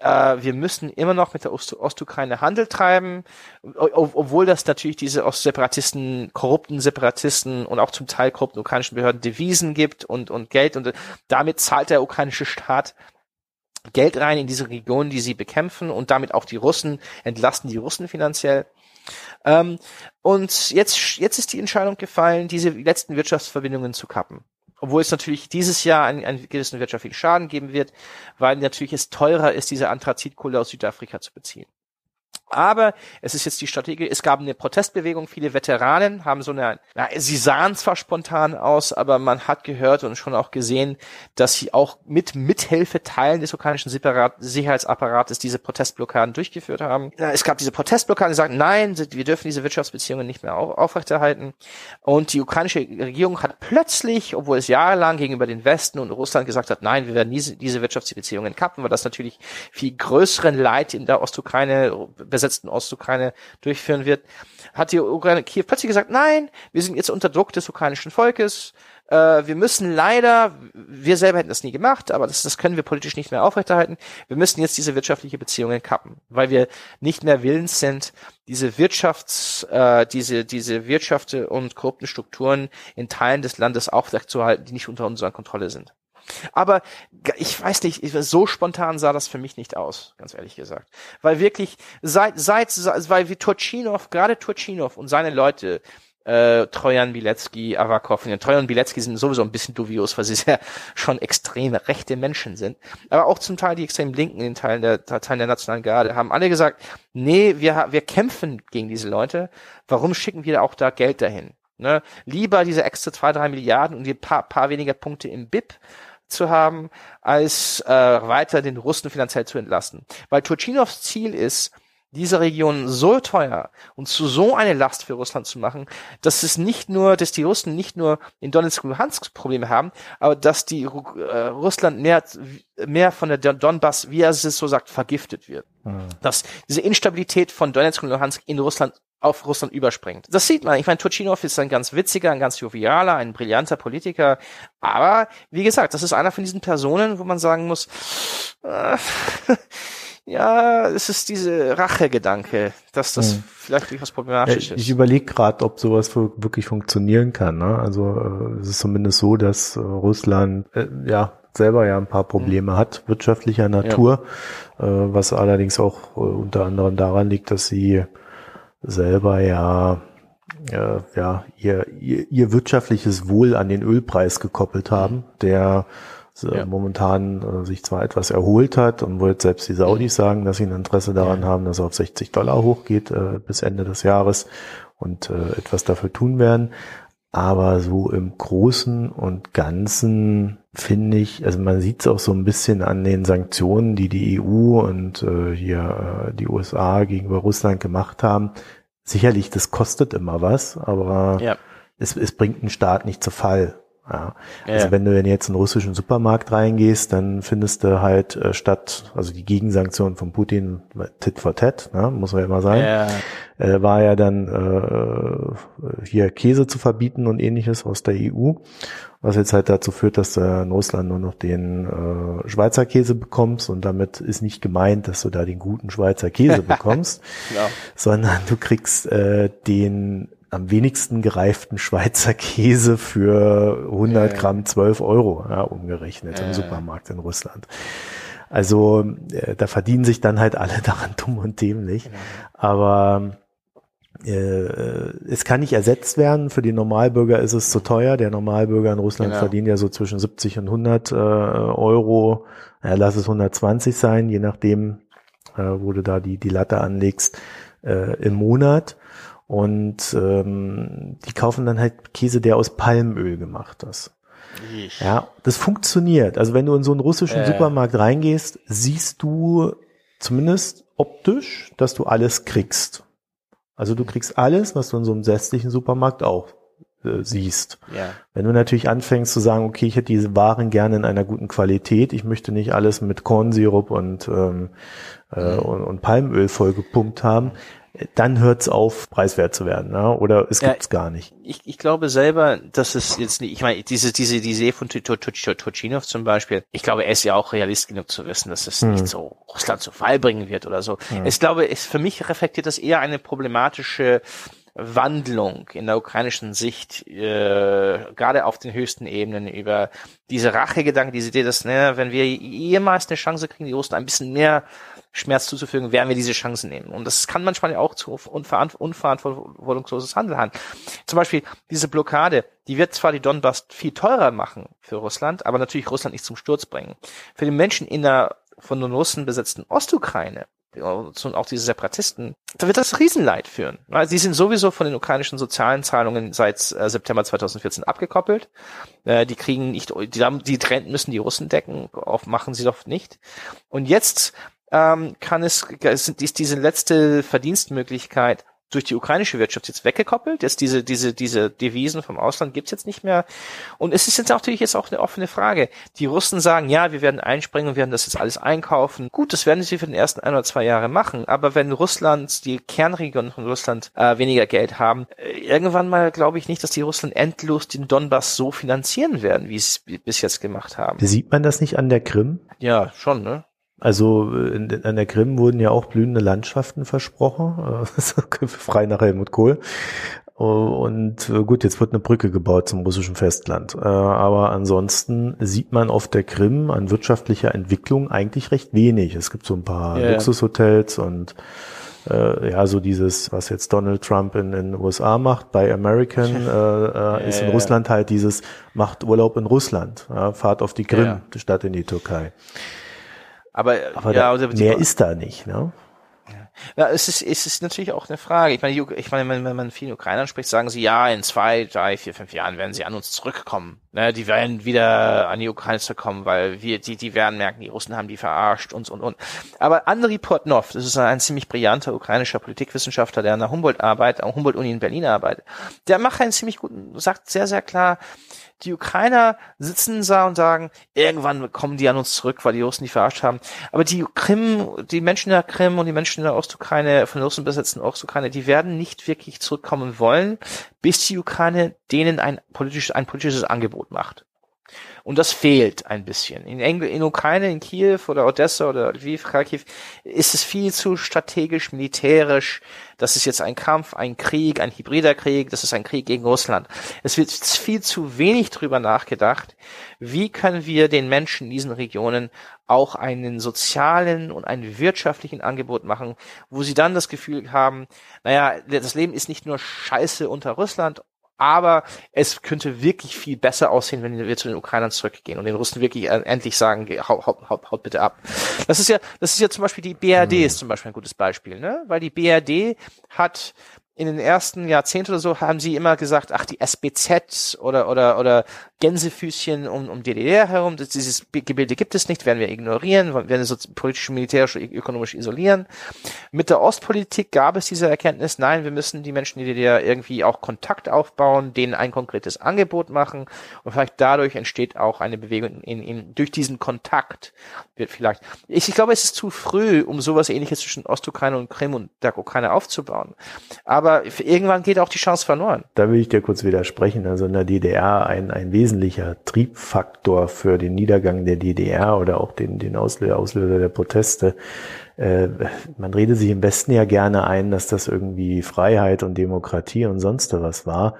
äh, wir müssen immer noch mit der Ost Ostukraine Handel treiben, obwohl das natürlich diese Ostseparatisten, korrupten Separatisten und auch zum Teil korrupten ukrainischen Behörden Devisen gibt und, und Geld und damit zahlt der ukrainische Staat Geld rein in diese Regionen, die sie bekämpfen und damit auch die Russen, entlasten die Russen finanziell. Ähm, und jetzt, jetzt ist die Entscheidung gefallen, diese letzten Wirtschaftsverbindungen zu kappen obwohl es natürlich dieses Jahr einen, einen gewissen wirtschaftlichen Schaden geben wird, weil natürlich es teurer ist, diese Anthrazitkohle aus Südafrika zu beziehen. Aber es ist jetzt die Strategie, es gab eine Protestbewegung, viele Veteranen haben so eine, na, sie sahen zwar spontan aus, aber man hat gehört und schon auch gesehen, dass sie auch mit Mithilfe Teilen des ukrainischen Sicherheitsapparates diese Protestblockaden durchgeführt haben. Es gab diese Protestblockaden, die sagten, nein, wir dürfen diese Wirtschaftsbeziehungen nicht mehr aufrechterhalten. Und die ukrainische Regierung hat plötzlich, obwohl es jahrelang gegenüber den Westen und Russland gesagt hat, nein, wir werden diese, diese Wirtschaftsbeziehungen kappen, weil das natürlich viel größeren Leid in der Ostukraine besetzten Ostukraine durchführen wird, hat die Ukraine Kiew plötzlich gesagt, nein, wir sind jetzt unter Druck des ukrainischen Volkes, äh, wir müssen leider, wir selber hätten das nie gemacht, aber das, das können wir politisch nicht mehr aufrechterhalten, wir müssen jetzt diese wirtschaftliche Beziehungen kappen, weil wir nicht mehr willens sind, diese Wirtschafts, äh, diese, diese Wirtschaft und korrupten Strukturen in Teilen des Landes aufrechtzuerhalten, die nicht unter unserer Kontrolle sind. Aber ich weiß nicht, so spontan sah das für mich nicht aus, ganz ehrlich gesagt. Weil wirklich, seit, seit, weil wie Turchinov, gerade Turchinov und seine Leute, äh, Trojan Bilecki, Avakov, ja, Trojan Bilecki sind sowieso ein bisschen dubios, weil sie sehr schon extrem rechte Menschen sind. Aber auch zum Teil die extrem Linken in Teilen der, Teilen der Nationalen Garde haben alle gesagt, nee, wir, wir kämpfen gegen diese Leute. Warum schicken wir auch da Geld dahin? Ne? Lieber diese extra zwei, drei Milliarden und die paar, paar weniger Punkte im BIP zu haben, als äh, weiter den Russen finanziell zu entlasten. Weil Turchinovs Ziel ist, diese Region so teuer und zu so eine Last für Russland zu machen, dass es nicht nur, dass die Russen nicht nur in Donetsk und Luhansk Probleme haben, aber dass die äh, Russland mehr, mehr von der Donbass, wie er es so sagt, vergiftet wird. Mhm. Dass diese Instabilität von Donetsk und Luhansk in Russland auf Russland überspringt. Das sieht man. Ich meine, Turchinov ist ein ganz witziger, ein ganz jovialer, ein brillanter Politiker. Aber wie gesagt, das ist einer von diesen Personen, wo man sagen muss, äh, ja, es ist diese Rachegedanke, dass das hm. vielleicht durchaus problematisch ist. Ich überlege gerade, ob sowas wirklich funktionieren kann. Ne? Also äh, es ist zumindest so, dass äh, Russland äh, ja selber ja ein paar Probleme hm. hat, wirtschaftlicher Natur, ja. äh, was allerdings auch äh, unter anderem daran liegt, dass sie selber ja äh, ja ihr, ihr, ihr wirtschaftliches Wohl an den Ölpreis gekoppelt haben, der ja. momentan äh, sich zwar etwas erholt hat und wo jetzt selbst die Saudis sagen, dass sie ein Interesse daran haben, dass er auf 60 Dollar hochgeht äh, bis Ende des Jahres und äh, etwas dafür tun werden. Aber so im Großen und Ganzen finde ich, also man sieht es auch so ein bisschen an den Sanktionen, die die EU und äh, hier äh, die USA gegenüber Russland gemacht haben. Sicherlich, das kostet immer was, aber ja. es, es bringt einen Staat nicht zu Fall. Ja. ja. Also wenn du in jetzt in einen russischen Supermarkt reingehst, dann findest du halt äh, statt, also die Gegensanktionen von Putin, Tit for Tat, ne, muss man ja immer sagen, ja. Äh, war ja dann äh, hier Käse zu verbieten und ähnliches aus der EU, was jetzt halt dazu führt, dass du in Russland nur noch den äh, Schweizer Käse bekommst und damit ist nicht gemeint, dass du da den guten Schweizer Käse bekommst, genau. sondern du kriegst äh, den am wenigsten gereiften Schweizer Käse für 100 Gramm 12 Euro, ja, umgerechnet im Supermarkt in Russland. Also äh, da verdienen sich dann halt alle daran dumm und dämlich. Genau. Aber äh, es kann nicht ersetzt werden. Für den Normalbürger ist es zu teuer. Der Normalbürger in Russland genau. verdient ja so zwischen 70 und 100 äh, Euro. Ja, lass es 120 sein, je nachdem, äh, wo du da die, die Latte anlegst, äh, im Monat. Und ähm, die kaufen dann halt Käse, der aus Palmöl gemacht ist. Ich. Ja, das funktioniert. Also wenn du in so einen russischen äh. Supermarkt reingehst, siehst du zumindest optisch, dass du alles kriegst. Also du kriegst alles, was du in so einem westlichen Supermarkt auch äh, siehst. Ja. Wenn du natürlich anfängst zu sagen, okay, ich hätte diese Waren gerne in einer guten Qualität, ich möchte nicht alles mit Kornsirup und, ähm, äh, mhm. und, und Palmöl vollgepumpt haben, dann hört es auf, preiswert zu werden, ne? oder es gibt's ja, gar nicht. Ich, ich glaube selber, dass es jetzt nicht, ich meine, diese, diese, die Idee von Turchinov zum Beispiel, ich glaube, er ist ja auch realist genug zu wissen, dass es hm. nicht so Russland zu Fall bringen wird oder so. Hm. Ich glaube, es, für mich reflektiert das eher eine problematische Wandlung in der ukrainischen Sicht, äh, gerade auf den höchsten Ebenen, über diese Rachegedanken, diese Idee, dass, ne, wenn wir jemals eine Chance kriegen, die Russen ein bisschen mehr Schmerz zuzufügen, werden wir diese Chancen nehmen. Und das kann manchmal auch zu unverantwortungsloses Handeln haben. Zum Beispiel diese Blockade, die wird zwar die Donbass viel teurer machen für Russland, aber natürlich Russland nicht zum Sturz bringen. Für die Menschen in der von den Russen besetzten Ostukraine und auch diese Separatisten, da wird das Riesenleid führen. Sie sind sowieso von den ukrainischen sozialen Zahlungen seit äh, September 2014 abgekoppelt. Äh, die kriegen nicht, die, die müssen die Russen decken, auf machen sie doch nicht. Und jetzt ähm, kann es, ist diese letzte Verdienstmöglichkeit durch die ukrainische Wirtschaft jetzt weggekoppelt. Jetzt diese, diese, diese Devisen vom Ausland gibt's jetzt nicht mehr. Und es ist jetzt natürlich jetzt auch eine offene Frage. Die Russen sagen, ja, wir werden einspringen und werden das jetzt alles einkaufen. Gut, das werden sie für den ersten ein oder zwei Jahre machen. Aber wenn Russland, die Kernregionen von Russland äh, weniger Geld haben, äh, irgendwann mal glaube ich nicht, dass die Russen endlos den Donbass so finanzieren werden, wie sie es bis jetzt gemacht haben. Sieht man das nicht an der Krim? Ja, schon, ne? Also in, in, an der Krim wurden ja auch blühende Landschaften versprochen, äh, frei nach Helmut Kohl. Und äh, gut, jetzt wird eine Brücke gebaut zum russischen Festland. Äh, aber ansonsten sieht man auf der Krim an wirtschaftlicher Entwicklung eigentlich recht wenig. Es gibt so ein paar ja. Luxushotels und äh, ja, so dieses, was jetzt Donald Trump in den USA macht, bei American, äh, äh, ist in ja, Russland halt dieses, macht Urlaub in Russland, ja, fahrt auf die Krim statt in die Türkei. Aber, Aber ja, da, mehr ist da nicht, ne? Ja, es ist, es ist natürlich auch eine Frage. Ich meine, ich meine, wenn, man vielen Ukrainern spricht, sagen sie, ja, in zwei, drei, vier, fünf Jahren werden sie an uns zurückkommen. Ne, die werden wieder an die Ukraine zurückkommen, weil wir, die, die werden merken, die Russen haben die verarscht und, und, und. Aber Andriy Portnov, das ist ein ziemlich brillanter ukrainischer Politikwissenschaftler, der an der Humboldt arbeitet, an Humboldt-Uni in Berlin arbeitet. Der macht einen ziemlich guten, sagt sehr, sehr klar, die Ukrainer sitzen da und sagen, irgendwann kommen die an uns zurück, weil die Russen die verarscht haben. Aber die Krim, die Menschen in der Krim und die Menschen in der Ostukraine, von den Russen besetzten Ostukraine, die werden nicht wirklich zurückkommen wollen, bis die Ukraine denen ein politisches, ein politisches Angebot macht. Und das fehlt ein bisschen. In, Engl in Ukraine, in Kiew oder Odessa oder Lviv, Kharkiv ist es viel zu strategisch, militärisch. Das ist jetzt ein Kampf, ein Krieg, ein hybrider Krieg, das ist ein Krieg gegen Russland. Es wird viel zu wenig drüber nachgedacht, wie können wir den Menschen in diesen Regionen auch einen sozialen und einen wirtschaftlichen Angebot machen, wo sie dann das Gefühl haben, naja, das Leben ist nicht nur scheiße unter Russland aber es könnte wirklich viel besser aussehen, wenn wir zu den Ukrainern zurückgehen und den Russen wirklich äh, endlich sagen, haut, haut, haut, haut bitte ab. Das ist ja, das ist ja zum Beispiel die BRD mhm. ist zum Beispiel ein gutes Beispiel, ne? Weil die BRD hat in den ersten Jahrzehnten oder so haben sie immer gesagt, ach, die SBZ oder, oder, oder Gänsefüßchen um, um DDR herum. Das, dieses Gebilde gibt es nicht, werden wir ignorieren, werden wir so politisch, militärisch, ökonomisch isolieren. Mit der Ostpolitik gab es diese Erkenntnis, nein, wir müssen die Menschen in der DDR irgendwie auch Kontakt aufbauen, denen ein konkretes Angebot machen und vielleicht dadurch entsteht auch eine Bewegung in, in durch diesen Kontakt wird vielleicht. Ich, ich glaube, es ist zu früh, um sowas ähnliches zwischen Ostukraine und Krim und der Ukraine aufzubauen. Aber irgendwann geht auch die Chance verloren. Da will ich dir kurz widersprechen. Also in der DDR ein, ein wesentlicher Triebfaktor für den Niedergang der DDR oder auch den, den Auslöser, der Proteste. Äh, man redet sich im Westen ja gerne ein, dass das irgendwie Freiheit und Demokratie und sonst was war.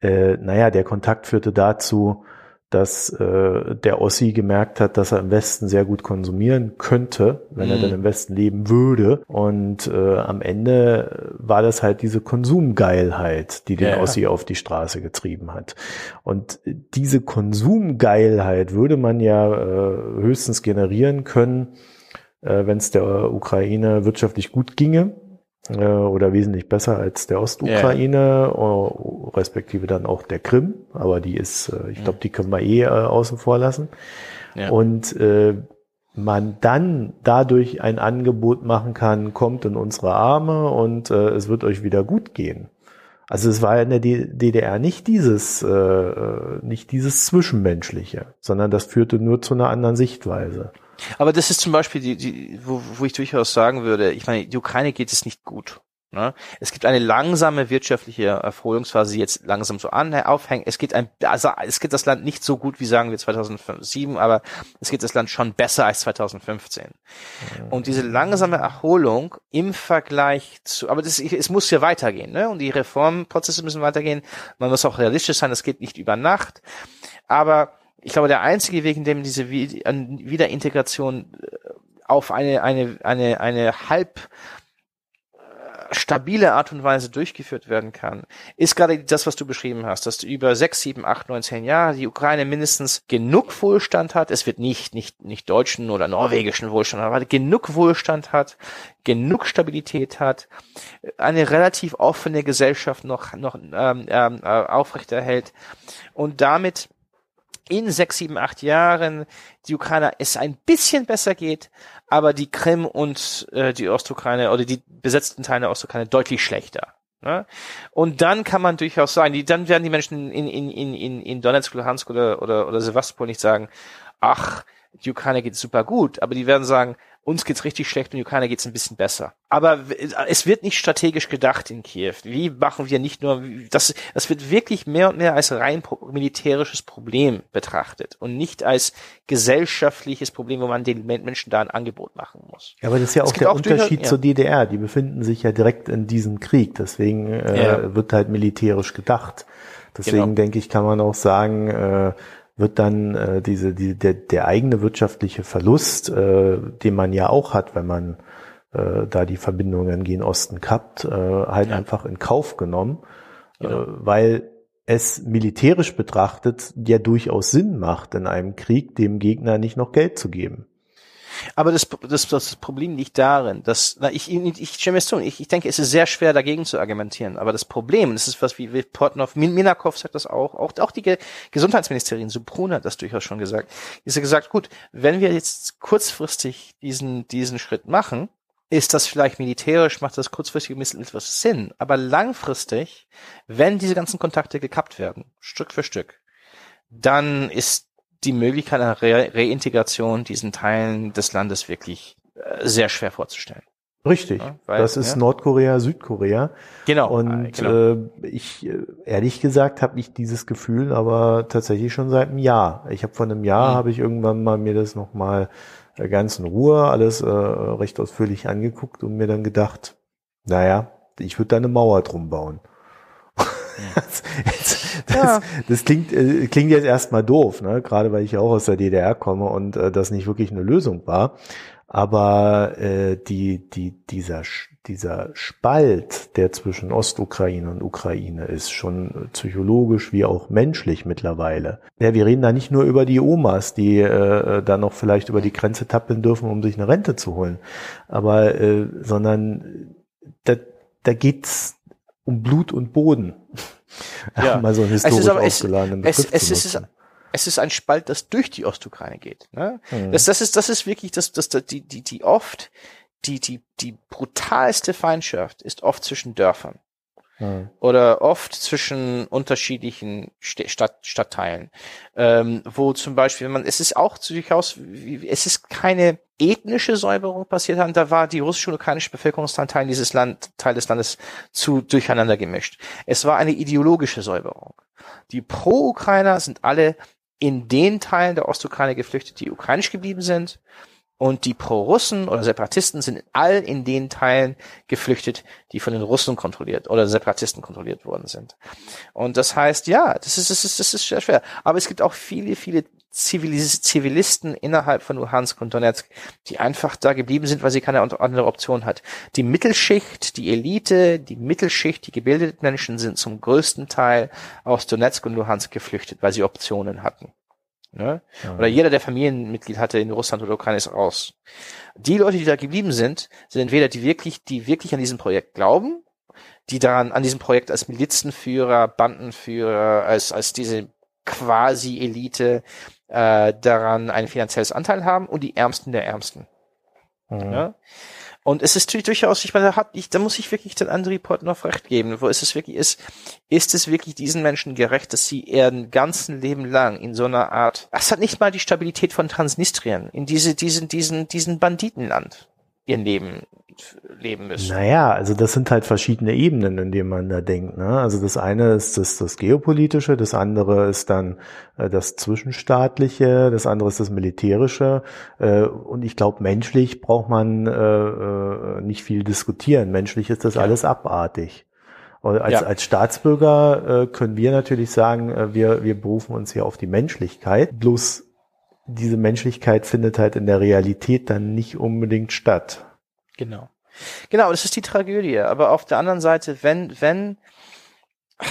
Äh, naja, der Kontakt führte dazu, dass äh, der Ossi gemerkt hat, dass er im Westen sehr gut konsumieren könnte, wenn mm. er dann mhm. im Westen leben würde. Und äh, am Ende war das halt diese Konsumgeilheit, die den ja. Ossi auf die Straße getrieben hat. Und diese Konsumgeilheit würde man ja äh, höchstens generieren können, äh, wenn es der Ukraine wirtschaftlich gut ginge äh, oder wesentlich besser als der Ostukraine, yeah. respektive dann auch der Krim, aber die ist, äh, ich glaube, die können wir eh äh, außen vor lassen. Ja. Und äh, man dann dadurch ein Angebot machen kann, kommt in unsere Arme und äh, es wird euch wieder gut gehen. Also es war in der DDR nicht dieses, äh, nicht dieses Zwischenmenschliche, sondern das führte nur zu einer anderen Sichtweise. Aber das ist zum Beispiel die, die wo, wo ich durchaus sagen würde, ich meine, die Ukraine geht es nicht gut. Ne? Es gibt eine langsame wirtschaftliche Erholungsphase, die jetzt langsam so an, aufhängt. Es geht ein, also es geht das Land nicht so gut wie sagen wir 2007, aber es geht das Land schon besser als 2015. Mhm. Und diese langsame Erholung im Vergleich zu, aber das, es muss ja weitergehen, ne? Und die Reformprozesse müssen weitergehen. Man muss auch realistisch sein, das geht nicht über Nacht. Aber ich glaube, der einzige Weg, in dem diese Wiederintegration äh, auf eine, eine, eine, eine halb äh, stabile Art und Weise durchgeführt werden kann, ist gerade das, was du beschrieben hast, dass über sechs, sieben, acht, neun, zehn Jahre die Ukraine mindestens genug Wohlstand hat. Es wird nicht, nicht, nicht deutschen oder norwegischen Wohlstand, aber genug Wohlstand hat, genug Stabilität hat, eine relativ offene Gesellschaft noch, noch ähm, ähm, äh, aufrechterhält und damit in sechs, sieben, acht Jahren die Ukraine es ein bisschen besser geht, aber die Krim und äh, die Ostukraine oder die besetzten Teile der Ostukraine deutlich schlechter. Ne? Und dann kann man durchaus sagen, die, dann werden die Menschen in, in, in, in, in Donetsk, Luhansk oder, oder, oder Sevastopol nicht sagen, ach, die Ukraine geht super gut, aber die werden sagen, uns geht's richtig schlecht und Ukraine geht's ein bisschen besser. Aber es wird nicht strategisch gedacht in Kiew. Wie machen wir nicht nur, das, das wird wirklich mehr und mehr als rein militärisches Problem betrachtet und nicht als gesellschaftliches Problem, wo man den Menschen da ein Angebot machen muss. Ja, aber das ist ja auch der auch Unterschied zur DDR. Die befinden sich ja direkt in diesem Krieg. Deswegen äh, ja. wird halt militärisch gedacht. Deswegen genau. denke ich, kann man auch sagen, äh, wird dann äh, diese, die, der, der eigene wirtschaftliche Verlust, äh, den man ja auch hat, wenn man äh, da die Verbindungen gen Osten kappt, äh, halt ja. einfach in Kauf genommen, genau. äh, weil es militärisch betrachtet ja durchaus Sinn macht, in einem Krieg dem Gegner nicht noch Geld zu geben. Aber das, das, das Problem liegt darin, dass, na, ich, ich, ich stimme es zu, ich, ich denke, es ist sehr schwer dagegen zu argumentieren. Aber das Problem, das ist was wie, wie Portnow, Minakov sagt das auch, auch, auch die Gesundheitsministerin Suprun hat das durchaus schon gesagt. Ist ja gesagt, gut, wenn wir jetzt kurzfristig diesen, diesen Schritt machen, ist das vielleicht militärisch, macht das kurzfristig etwas Sinn. Aber langfristig, wenn diese ganzen Kontakte gekappt werden, Stück für Stück, dann ist die Möglichkeit einer Re Reintegration diesen Teilen des Landes wirklich äh, sehr schwer vorzustellen. Richtig. Ja, weil, das ist ja. Nordkorea, Südkorea. Genau. Und genau. Äh, ich äh, ehrlich gesagt habe ich dieses Gefühl, aber tatsächlich schon seit einem Jahr. Ich habe vor einem Jahr mhm. habe ich irgendwann mal mir das noch mal äh, ganz in Ruhe alles äh, recht ausführlich angeguckt und mir dann gedacht, naja, ich würde da eine Mauer drum bauen. das, ja. das klingt, äh, klingt jetzt erstmal doof, ne? gerade weil ich ja auch aus der DDR komme und äh, das nicht wirklich eine Lösung war. Aber äh, die, die, dieser, dieser Spalt, der zwischen Ostukraine und Ukraine ist, schon psychologisch wie auch menschlich mittlerweile. Ja, wir reden da nicht nur über die Omas, die äh, da noch vielleicht über die Grenze tappeln dürfen, um sich eine Rente zu holen, aber äh, sondern da, da geht's um Blut und Boden. Ja. Mal so einen historisch es ist aber, aufgeladenen Begriff es, es, es ist, Es ist ein Spalt, das durch die Ostukraine geht. Ne? Mhm. Das, das ist, das ist wirklich das, das, die, die, die oft die, die, die brutalste Feindschaft ist oft zwischen Dörfern. Oder oft zwischen unterschiedlichen Stadt, Stadtteilen, ähm, wo zum Beispiel, wenn man, es ist auch durchaus, es ist keine ethnische Säuberung passiert haben, da war die russische und ukrainische Bevölkerungsteil dieses Land, Teil des Landes zu durcheinander gemischt. Es war eine ideologische Säuberung. Die Pro-Ukrainer sind alle in den Teilen der Ostukraine geflüchtet, die ukrainisch geblieben sind und die Pro-Russen oder Separatisten sind all in den Teilen geflüchtet, die von den Russen kontrolliert oder Separatisten kontrolliert worden sind. Und das heißt, ja, das ist, das ist, das ist sehr schwer. Aber es gibt auch viele, viele Zivilis Zivilisten innerhalb von Luhansk und Donetsk, die einfach da geblieben sind, weil sie keine andere Option hat. Die Mittelschicht, die Elite, die Mittelschicht, die gebildeten Menschen sind zum größten Teil aus Donetsk und Luhansk geflüchtet, weil sie Optionen hatten. Ne? Ja. Oder jeder, der Familienmitglied hatte in Russland oder Ukraine, ist raus. Die Leute, die da geblieben sind, sind entweder die wirklich, die wirklich an diesem Projekt glauben, die daran, an diesem Projekt als Milizenführer, Bandenführer, als, als diese quasi Elite äh, daran ein finanzielles Anteil haben und die Ärmsten der Ärmsten. Mhm. Ja? Und es ist durchaus, ich meine, da, hat, ich, da muss ich wirklich den André noch recht geben, wo es es wirklich ist, ist es wirklich diesen Menschen gerecht, dass sie ihren ganzen Leben lang in so einer Art, es hat nicht mal die Stabilität von Transnistrien, in diese, diesen, diesen, diesen Banditenland ihr Leben leben müssen. Naja, also das sind halt verschiedene Ebenen, in denen man da denkt. Ne? Also das eine ist das, das Geopolitische, das andere ist dann äh, das Zwischenstaatliche, das andere ist das Militärische. Äh, und ich glaube, menschlich braucht man äh, äh, nicht viel diskutieren. Menschlich ist das ja. alles abartig. Und als, ja. als Staatsbürger äh, können wir natürlich sagen, äh, wir, wir berufen uns hier auf die Menschlichkeit. Bloß diese Menschlichkeit findet halt in der Realität dann nicht unbedingt statt. Genau. Genau, das ist die Tragödie. Aber auf der anderen Seite, wenn, wenn,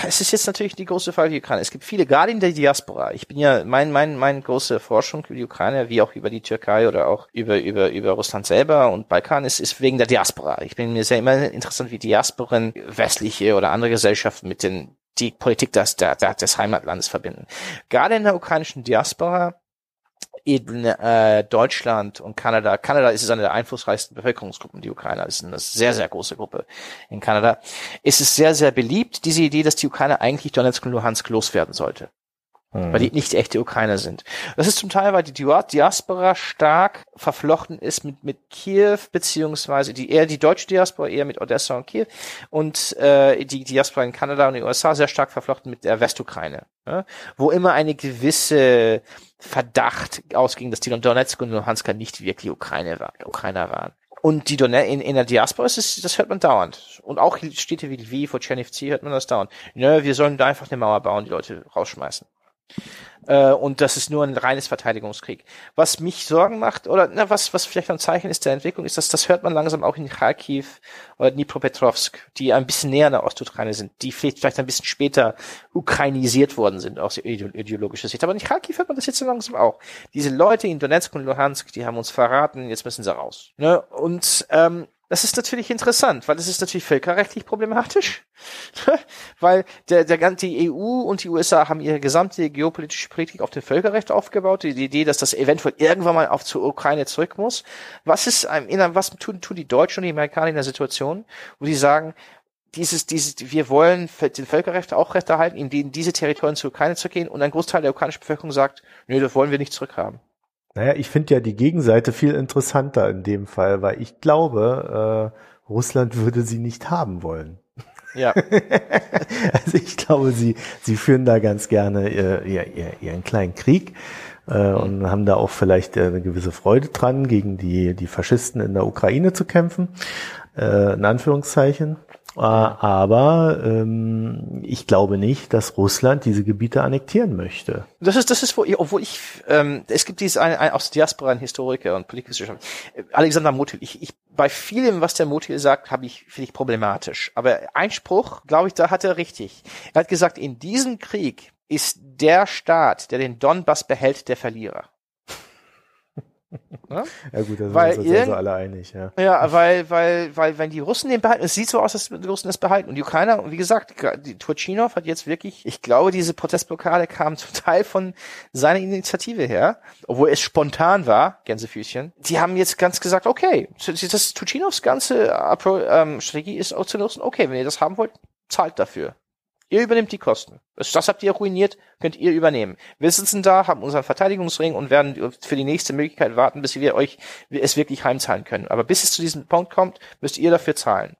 es ist jetzt natürlich die große Frage, die Ukraine. Es gibt viele, gerade in der Diaspora. Ich bin ja, mein, mein, meine große Forschung über die Ukraine, wie auch über die Türkei oder auch über, über, über Russland selber und Balkan ist, ist wegen der Diaspora. Ich bin mir sehr immer interessant, wie Diasporen, westliche oder andere Gesellschaften mit den, die Politik des, des Heimatlandes verbinden. Gerade in der ukrainischen Diaspora eben äh, Deutschland und Kanada. Kanada ist es eine der einflussreichsten Bevölkerungsgruppen, die Ukrainer ist eine sehr, sehr große Gruppe in Kanada. Es ist sehr, sehr beliebt, diese Idee, dass die Ukraine eigentlich Donetsk und Luhansk loswerden sollte. Mhm. Weil die nicht echte Ukrainer sind. Das ist zum Teil, weil die Diaspora stark verflochten ist mit, mit Kiew, beziehungsweise die eher die deutsche Diaspora eher mit Odessa und Kiew und äh, die Diaspora in Kanada und den USA sehr stark verflochten mit der Westukraine. Ja? Wo immer eine gewisse Verdacht ausging, dass die Donetsk und Luhansk nicht wirklich Ukraine war, Ukrainer waren. Und die Donetsk in, in der Diaspora ist es, das hört man dauernd. Und auch Städte wie Lviv oder Chernivtsi hört man das dauernd. Nö, wir sollen da einfach eine Mauer bauen, die Leute rausschmeißen. Äh, und das ist nur ein reines Verteidigungskrieg. Was mich Sorgen macht, oder na, was, was vielleicht ein Zeichen ist der Entwicklung, ist, dass das hört man langsam auch in Kharkiv oder Dnipropetrovsk, die ein bisschen näher an der Ostukraine sind, die vielleicht, vielleicht ein bisschen später ukrainisiert worden sind aus ideologischer Sicht. Aber in Kharkiv hört man das jetzt so langsam auch. Diese Leute in Donetsk und Luhansk, die haben uns verraten, jetzt müssen sie raus. Ne? Und ähm, das ist natürlich interessant, weil es ist natürlich völkerrechtlich problematisch, weil der, der die EU und die USA haben ihre gesamte geopolitische Politik auf dem Völkerrecht aufgebaut, die, Idee, dass das eventuell irgendwann mal auf zur Ukraine zurück muss. Was ist, was tun, tun die Deutschen und die Amerikaner in der Situation, wo die sagen, dieses, dieses, wir wollen den Völkerrecht auch recht erhalten, in diese Territorien zur Ukraine zu gehen und ein Großteil der ukrainischen Bevölkerung sagt, nö, das wollen wir nicht zurückhaben. Naja, ich finde ja die Gegenseite viel interessanter in dem Fall, weil ich glaube, äh, Russland würde sie nicht haben wollen. Ja. also ich glaube, sie, sie führen da ganz gerne ihr, ihr, ihren kleinen Krieg äh, und haben da auch vielleicht eine gewisse Freude dran, gegen die, die Faschisten in der Ukraine zu kämpfen, äh, in Anführungszeichen. Äh, aber ähm, ich glaube nicht, dass Russland diese Gebiete annektieren möchte. Das ist, das ist, obwohl ich, ähm, es gibt dieses ein, ein, aus Diaspora ein Historiker und Politikwissenschaftler, Alexander Motil. Ich, ich, bei vielem, was der Motil sagt, habe ich finde ich problematisch. Aber Einspruch, glaube ich, da hat er richtig. Er hat gesagt, in diesem Krieg ist der Staat, der den Donbass behält, der Verlierer. Ne? Ja gut, da Weil sind wir uns alle einig, ja. Ja, weil, weil, weil, wenn die Russen den behalten, es sieht so aus, als die Russen es behalten. Und die Ukrainer, und wie gesagt, die Turchinov hat jetzt wirklich, ich glaube, diese Protestblockade kam zum Teil von seiner Initiative her, obwohl es spontan war, Gänsefüßchen. Die haben jetzt ganz gesagt, okay, das Turchinovs ganze ähm, Strategie ist auch zu nutzen, okay, wenn ihr das haben wollt, zahlt dafür. Ihr übernimmt die Kosten. Das, das habt ihr ruiniert, könnt ihr übernehmen. Wir sitzen da, haben unseren Verteidigungsring und werden für die nächste Möglichkeit warten, bis wir euch es wirklich heimzahlen können. Aber bis es zu diesem Punkt kommt, müsst ihr dafür zahlen.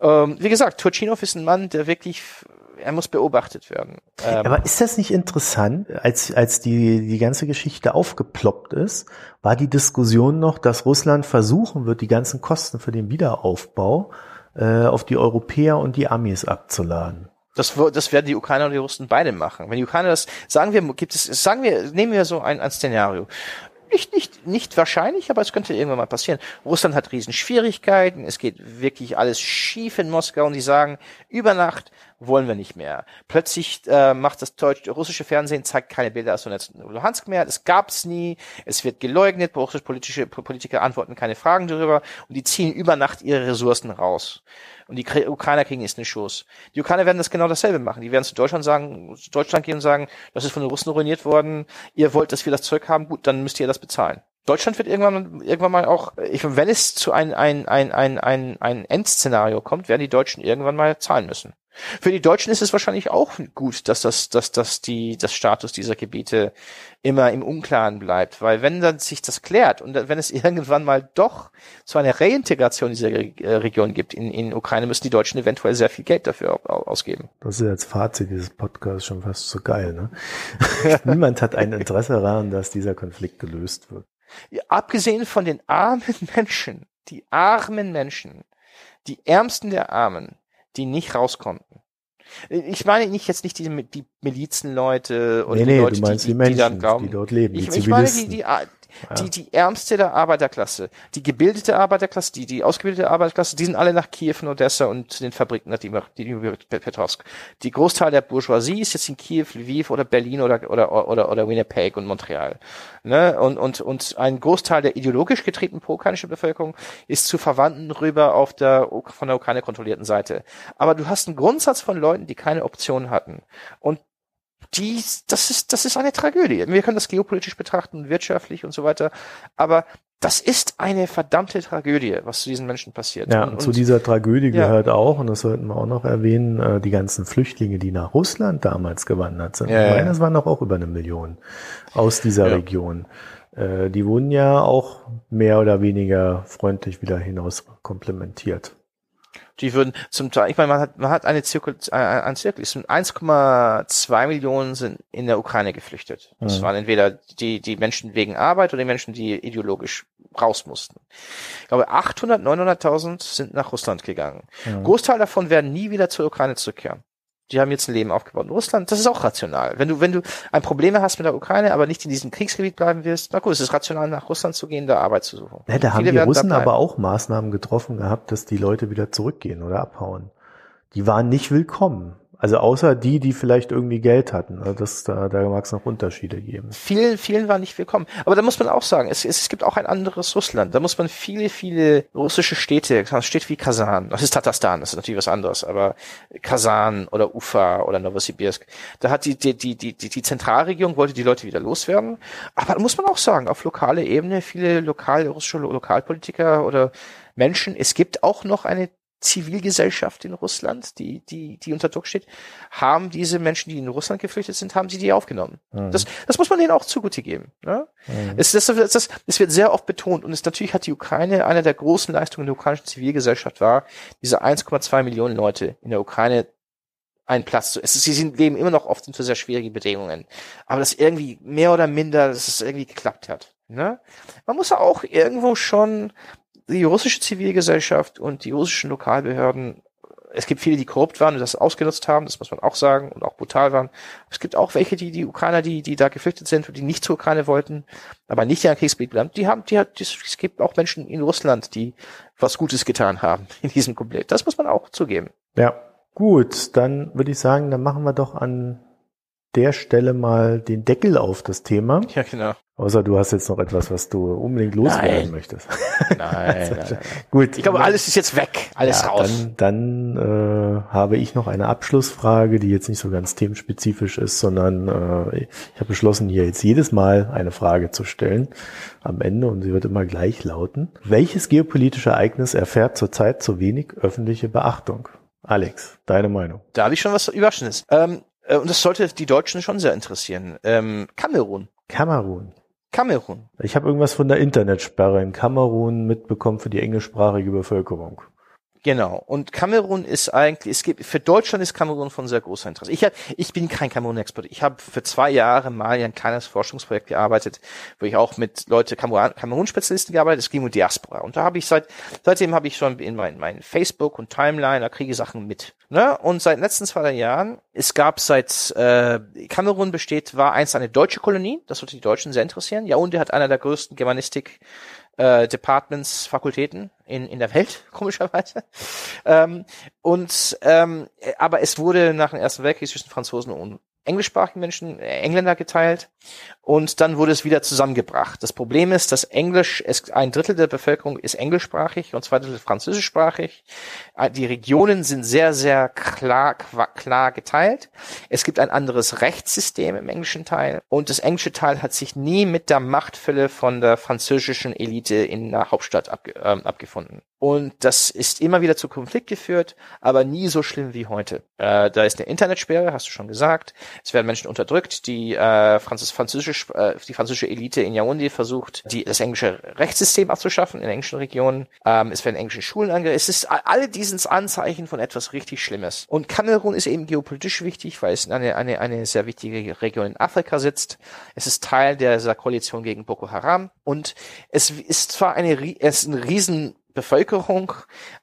Ähm, wie gesagt, Turchinov ist ein Mann, der wirklich, er muss beobachtet werden. Ähm, Aber ist das nicht interessant, als, als die, die ganze Geschichte aufgeploppt ist, war die Diskussion noch, dass Russland versuchen wird, die ganzen Kosten für den Wiederaufbau äh, auf die Europäer und die Amis abzuladen. Das, das werden die Ukrainer und die Russen beide machen. Wenn die Ukrainer das, sagen wir, gibt es, sagen wir, nehmen wir so ein, ein Szenario. Nicht, nicht, nicht wahrscheinlich, aber es könnte irgendwann mal passieren. Russland hat riesen Schwierigkeiten, es geht wirklich alles schief in Moskau und die sagen, über Nacht wollen wir nicht mehr. Plötzlich äh, macht das deutsche, russische Fernsehen, zeigt keine Bilder aus Donetsk und Luhansk mehr, das gab's nie, es wird geleugnet, russische politische Politiker antworten keine Fragen darüber und die ziehen über Nacht ihre Ressourcen raus. Und die Ukrainer kriegen jetzt einen Schuss. Die Ukrainer werden das genau dasselbe machen. Die werden zu Deutschland sagen, zu Deutschland gehen und sagen, das ist von den Russen ruiniert worden, ihr wollt, dass wir das Zeug haben, gut, dann müsst ihr das bezahlen. Deutschland wird irgendwann, irgendwann mal auch, ich, wenn es zu ein, ein, ein, ein, ein, ein Endszenario kommt, werden die Deutschen irgendwann mal zahlen müssen. Für die Deutschen ist es wahrscheinlich auch gut, dass das, dass, dass die, das Status dieser Gebiete immer im Unklaren bleibt, weil wenn dann sich das klärt und wenn es irgendwann mal doch zu einer Reintegration dieser äh, Region gibt in, in Ukraine, müssen die Deutschen eventuell sehr viel Geld dafür au- au- ausgeben. Das ist jetzt Fazit dieses Podcasts schon fast so geil, ne? Niemand hat ein Interesse daran, dass dieser Konflikt gelöst wird. Ja, abgesehen von den armen Menschen, die armen Menschen, die Ärmsten der Armen, die nicht raus konnten. Ich meine nicht jetzt nicht die, die Milizenleute oder nee, die nee, Leute, du meinst die, die, die, Menschen, die dann glauben. die dort leben, die Ich, ich meine die, Zivilisten. die, A- die, die Ärmste der Arbeiterklasse, die gebildete Arbeiterklasse, die, die ausgebildete Arbeiterklasse, die sind alle nach Kiew und Odessa und zu den Fabriken nach Dima- Dnipro- Petrovsk. Die Großteil der Bourgeoisie ist jetzt in Kiew, Lviv oder Berlin oder, oder, oder, oder Winnipeg und Montreal. Ne? Und, und, und ein Großteil der ideologisch getretenen pro-ukrainischen Bevölkerung ist zu Verwandten rüber auf der, von der Ukraine kontrollierten Seite. Aber du hast einen Grundsatz von Leuten, die keine Option hatten. Und die, das ist, das ist eine Tragödie. Wir können das geopolitisch betrachten, wirtschaftlich und so weiter. Aber das ist eine verdammte Tragödie, was zu diesen Menschen passiert. Ja, und, zu dieser Tragödie Ja. gehört auch, und das sollten wir auch noch erwähnen, äh, die ganzen Flüchtlinge, die nach Russland damals gewandert sind. Ja, ich meine, es waren doch auch über eine Million aus dieser Ja. Region. Äh, Die wurden ja auch mehr oder weniger freundlich wieder hinaus komplementiert. Die würden zum Teil, ich meine, man hat, man hat eine Zirkel, äh, ein Zirkel, es sind 1,2 Millionen sind in der Ukraine geflüchtet. Das Mhm. waren entweder die, die Menschen wegen Arbeit oder die Menschen, die ideologisch raus mussten. Ich glaube, 800, 900.000 sind nach Russland gegangen. Mhm. Großteil davon werden nie wieder zur Ukraine zurückkehren. Die haben jetzt ein Leben aufgebaut. In Russland, das ist auch rational. Wenn du, wenn du ein Problem hast mit der Ukraine, aber nicht in diesem Kriegsgebiet bleiben wirst, na gut, es ist rational, nach Russland zu gehen, da Arbeit zu suchen. Ja, da haben die Russen aber auch Maßnahmen getroffen gehabt, dass die Leute wieder zurückgehen oder abhauen. Die waren nicht willkommen. Also außer die, die vielleicht irgendwie Geld hatten. Also das, da, da mag es noch Unterschiede geben. Vielen, vielen war nicht willkommen. Aber da muss man auch sagen, es, es gibt auch ein anderes Russland. Da muss man viele, viele russische Städte, Städte wie Kasan, das ist Tatarstan, das ist natürlich was anderes, aber Kasan oder Ufa oder Novosibirsk, da hat die, die, die, die, die Zentralregierung wollte die Leute wieder loswerden. Aber da muss man auch sagen, auf lokaler Ebene, viele lokal, russische Lo- Lokalpolitiker oder Menschen, es gibt auch noch eine Zivilgesellschaft in Russland, die, die, die unter Druck steht, haben diese Menschen, die in Russland geflüchtet sind, haben sie die aufgenommen. Das, das muss man denen auch zugute geben. Ne? Es, das, das, das, es wird sehr oft betont und es, natürlich hat die Ukraine, eine der großen Leistungen der ukrainischen Zivilgesellschaft war, diese 1,2 Millionen Leute in der Ukraine einen Platz zu. Es ist, sie sind, leben immer noch oft unter sehr schwierigen Bedingungen. Aber das irgendwie mehr oder minder, dass es irgendwie geklappt hat. Ne? Man muss auch irgendwo schon die russische Zivilgesellschaft und die russischen Lokalbehörden, es gibt viele, die korrupt waren und das ausgenutzt haben, das muss man auch sagen, und auch brutal waren. Es gibt auch welche, die, die Ukrainer, die, die da geflüchtet sind und die nicht zur Ukraine wollten, aber nicht in der Kriegsgebiet bleiben, die haben, die hat, es gibt auch Menschen in Russland, die was Gutes getan haben in diesem Konflikt. Das muss man auch zugeben. Ja, gut, dann würde ich sagen, dann machen wir doch an der Stelle mal den Deckel auf das Thema. Ja, genau. Außer du hast jetzt noch etwas, was du unbedingt loswerden Nein. möchtest. Nein, nein, nein. Gut. Ich glaube, alles ist jetzt weg. Alles ja, raus. Dann, dann äh, habe ich noch eine Abschlussfrage, die jetzt nicht so ganz themenspezifisch ist, sondern äh, ich habe beschlossen, hier jetzt jedes Mal eine Frage zu stellen am Ende und sie wird immer gleich lauten. Welches geopolitische Ereignis erfährt zurzeit zu wenig öffentliche Beachtung? Alex, deine Meinung? Da habe ich schon was Überraschendes. Ähm, äh, und das sollte die Deutschen schon sehr interessieren. Ähm, Kamerun. Kamerun. Kamerun. Ich habe irgendwas von der Internetsperre in Kamerun mitbekommen für die englischsprachige Bevölkerung. Genau. Und Kamerun ist eigentlich, es gibt, für Deutschland ist Kamerun von sehr großer Interesse. Ich, hab, ich bin kein Kamerun-Expert. Ich habe für zwei Jahre mal ein kleines Forschungsprojekt gearbeitet, wo ich auch mit Leute, Kamerun-Spezialisten gearbeitet Es ging um Diaspora. Und da habe ich seit, seitdem habe ich schon in meinen mein Facebook und Timeline, da kriege ich Sachen mit. Ne? Und seit den letzten zwei Jahren, es gab seit äh, Kamerun besteht, war einst eine deutsche Kolonie, das sollte die Deutschen sehr interessieren. Ja, und er hat einer der größten Germanistik äh, Departments, Fakultäten in, in der Welt, komischerweise. Ähm, und ähm, aber es wurde nach dem Ersten Weltkrieg zwischen Franzosen und englischsprachigen Menschen, äh, Engländer geteilt und dann wurde es wieder zusammengebracht. Das Problem ist, dass Englisch, es, ein Drittel der Bevölkerung ist englischsprachig und zwei Drittel französischsprachig. Äh, Die Regionen sind sehr, sehr klar, klar geteilt. Es gibt ein anderes Rechtssystem im englischen Teil und das englische Teil hat sich nie mit der Machtfülle von der französischen Elite in der Hauptstadt abge, äh, abgefunden. Und das ist immer wieder zu Konflikt geführt, aber nie so schlimm wie heute. Äh, da ist eine Internetsperre, hast du schon gesagt. Es werden Menschen unterdrückt. Die, äh, Französ französische, äh, die französische Elite in Yaoundé versucht, die, das englische Rechtssystem abzuschaffen in englischen Regionen. Ähm, es werden englische Schulen angehört. Es ist alle diesen Anzeichen von etwas richtig Schlimmes. Und Kamerun ist eben geopolitisch wichtig, weil es eine, eine, eine sehr wichtige Region in Afrika sitzt. Es ist Teil dieser Koalition gegen Boko Haram. Und es ist zwar eine, es ist ein riesen Bevölkerung,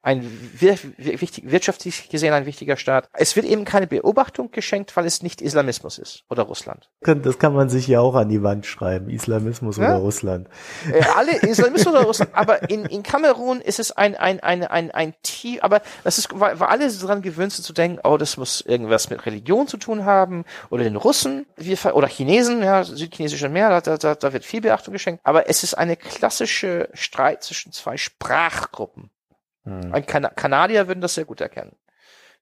ein wichtig, wirtschaftlich gesehen ein wichtiger Staat. Es wird eben keine Beobachtung geschenkt, weil es nicht Islamismus ist oder Russland. Das kann man sich ja auch an die Wand schreiben, Islamismus ja? oder Russland. Äh, alle Islamismus oder Russland, aber in, in Kamerun ist es ein ein ein ein ein Tief, aber das ist weil, weil alle daran gewöhnt sind zu denken, oh, das muss irgendwas mit Religion zu tun haben oder den Russen wir, oder Chinesen, ja, südchinesische Meer, da, da, da wird viel Beachtung geschenkt, aber es ist eine klassische Streit zwischen zwei Sprachgruppen. Hm. Ein kan Kanadier würden das sehr gut erkennen,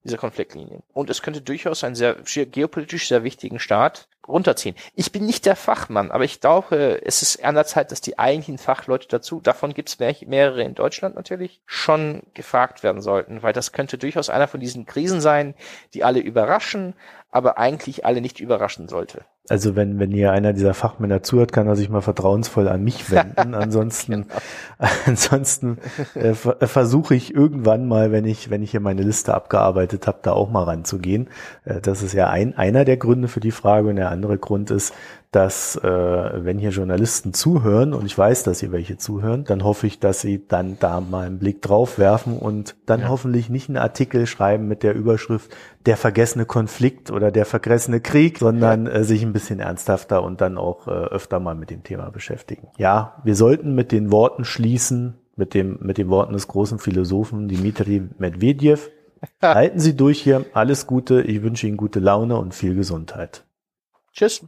diese Konfliktlinien. Und es könnte durchaus einen sehr geopolitisch sehr wichtigen Staat runterziehen. Ich bin nicht der Fachmann, aber ich glaube, es ist an der Zeit, dass die eigentlichen Fachleute dazu, davon gibt es mehr, mehrere in Deutschland natürlich, schon gefragt werden sollten, weil das könnte durchaus einer von diesen Krisen sein, die alle überraschen, aber eigentlich alle nicht überraschen sollte. Also wenn, wenn hier einer dieser Fachmänner zuhört, kann er sich mal vertrauensvoll an mich wenden. Ansonsten, genau. ansonsten äh, versuche ich irgendwann mal, wenn ich, wenn ich hier meine Liste abgearbeitet habe, da auch mal ranzugehen. Äh, das ist ja ein, einer der Gründe für die Frage und der andere Grund ist, dass äh, wenn hier Journalisten zuhören und ich weiß, dass sie welche zuhören, dann hoffe ich, dass sie dann da mal einen Blick drauf werfen und dann ja. hoffentlich nicht einen Artikel schreiben mit der Überschrift der vergessene Konflikt oder der vergessene Krieg, sondern ja. äh, sich ein bisschen ernsthafter und dann auch äh, öfter mal mit dem Thema beschäftigen. Ja, wir sollten mit den Worten schließen, mit dem mit den Worten des großen Philosophen Dimitri Medvedev. Halten Sie durch hier. Alles Gute. Ich wünsche Ihnen gute Laune und viel Gesundheit. Tschüss.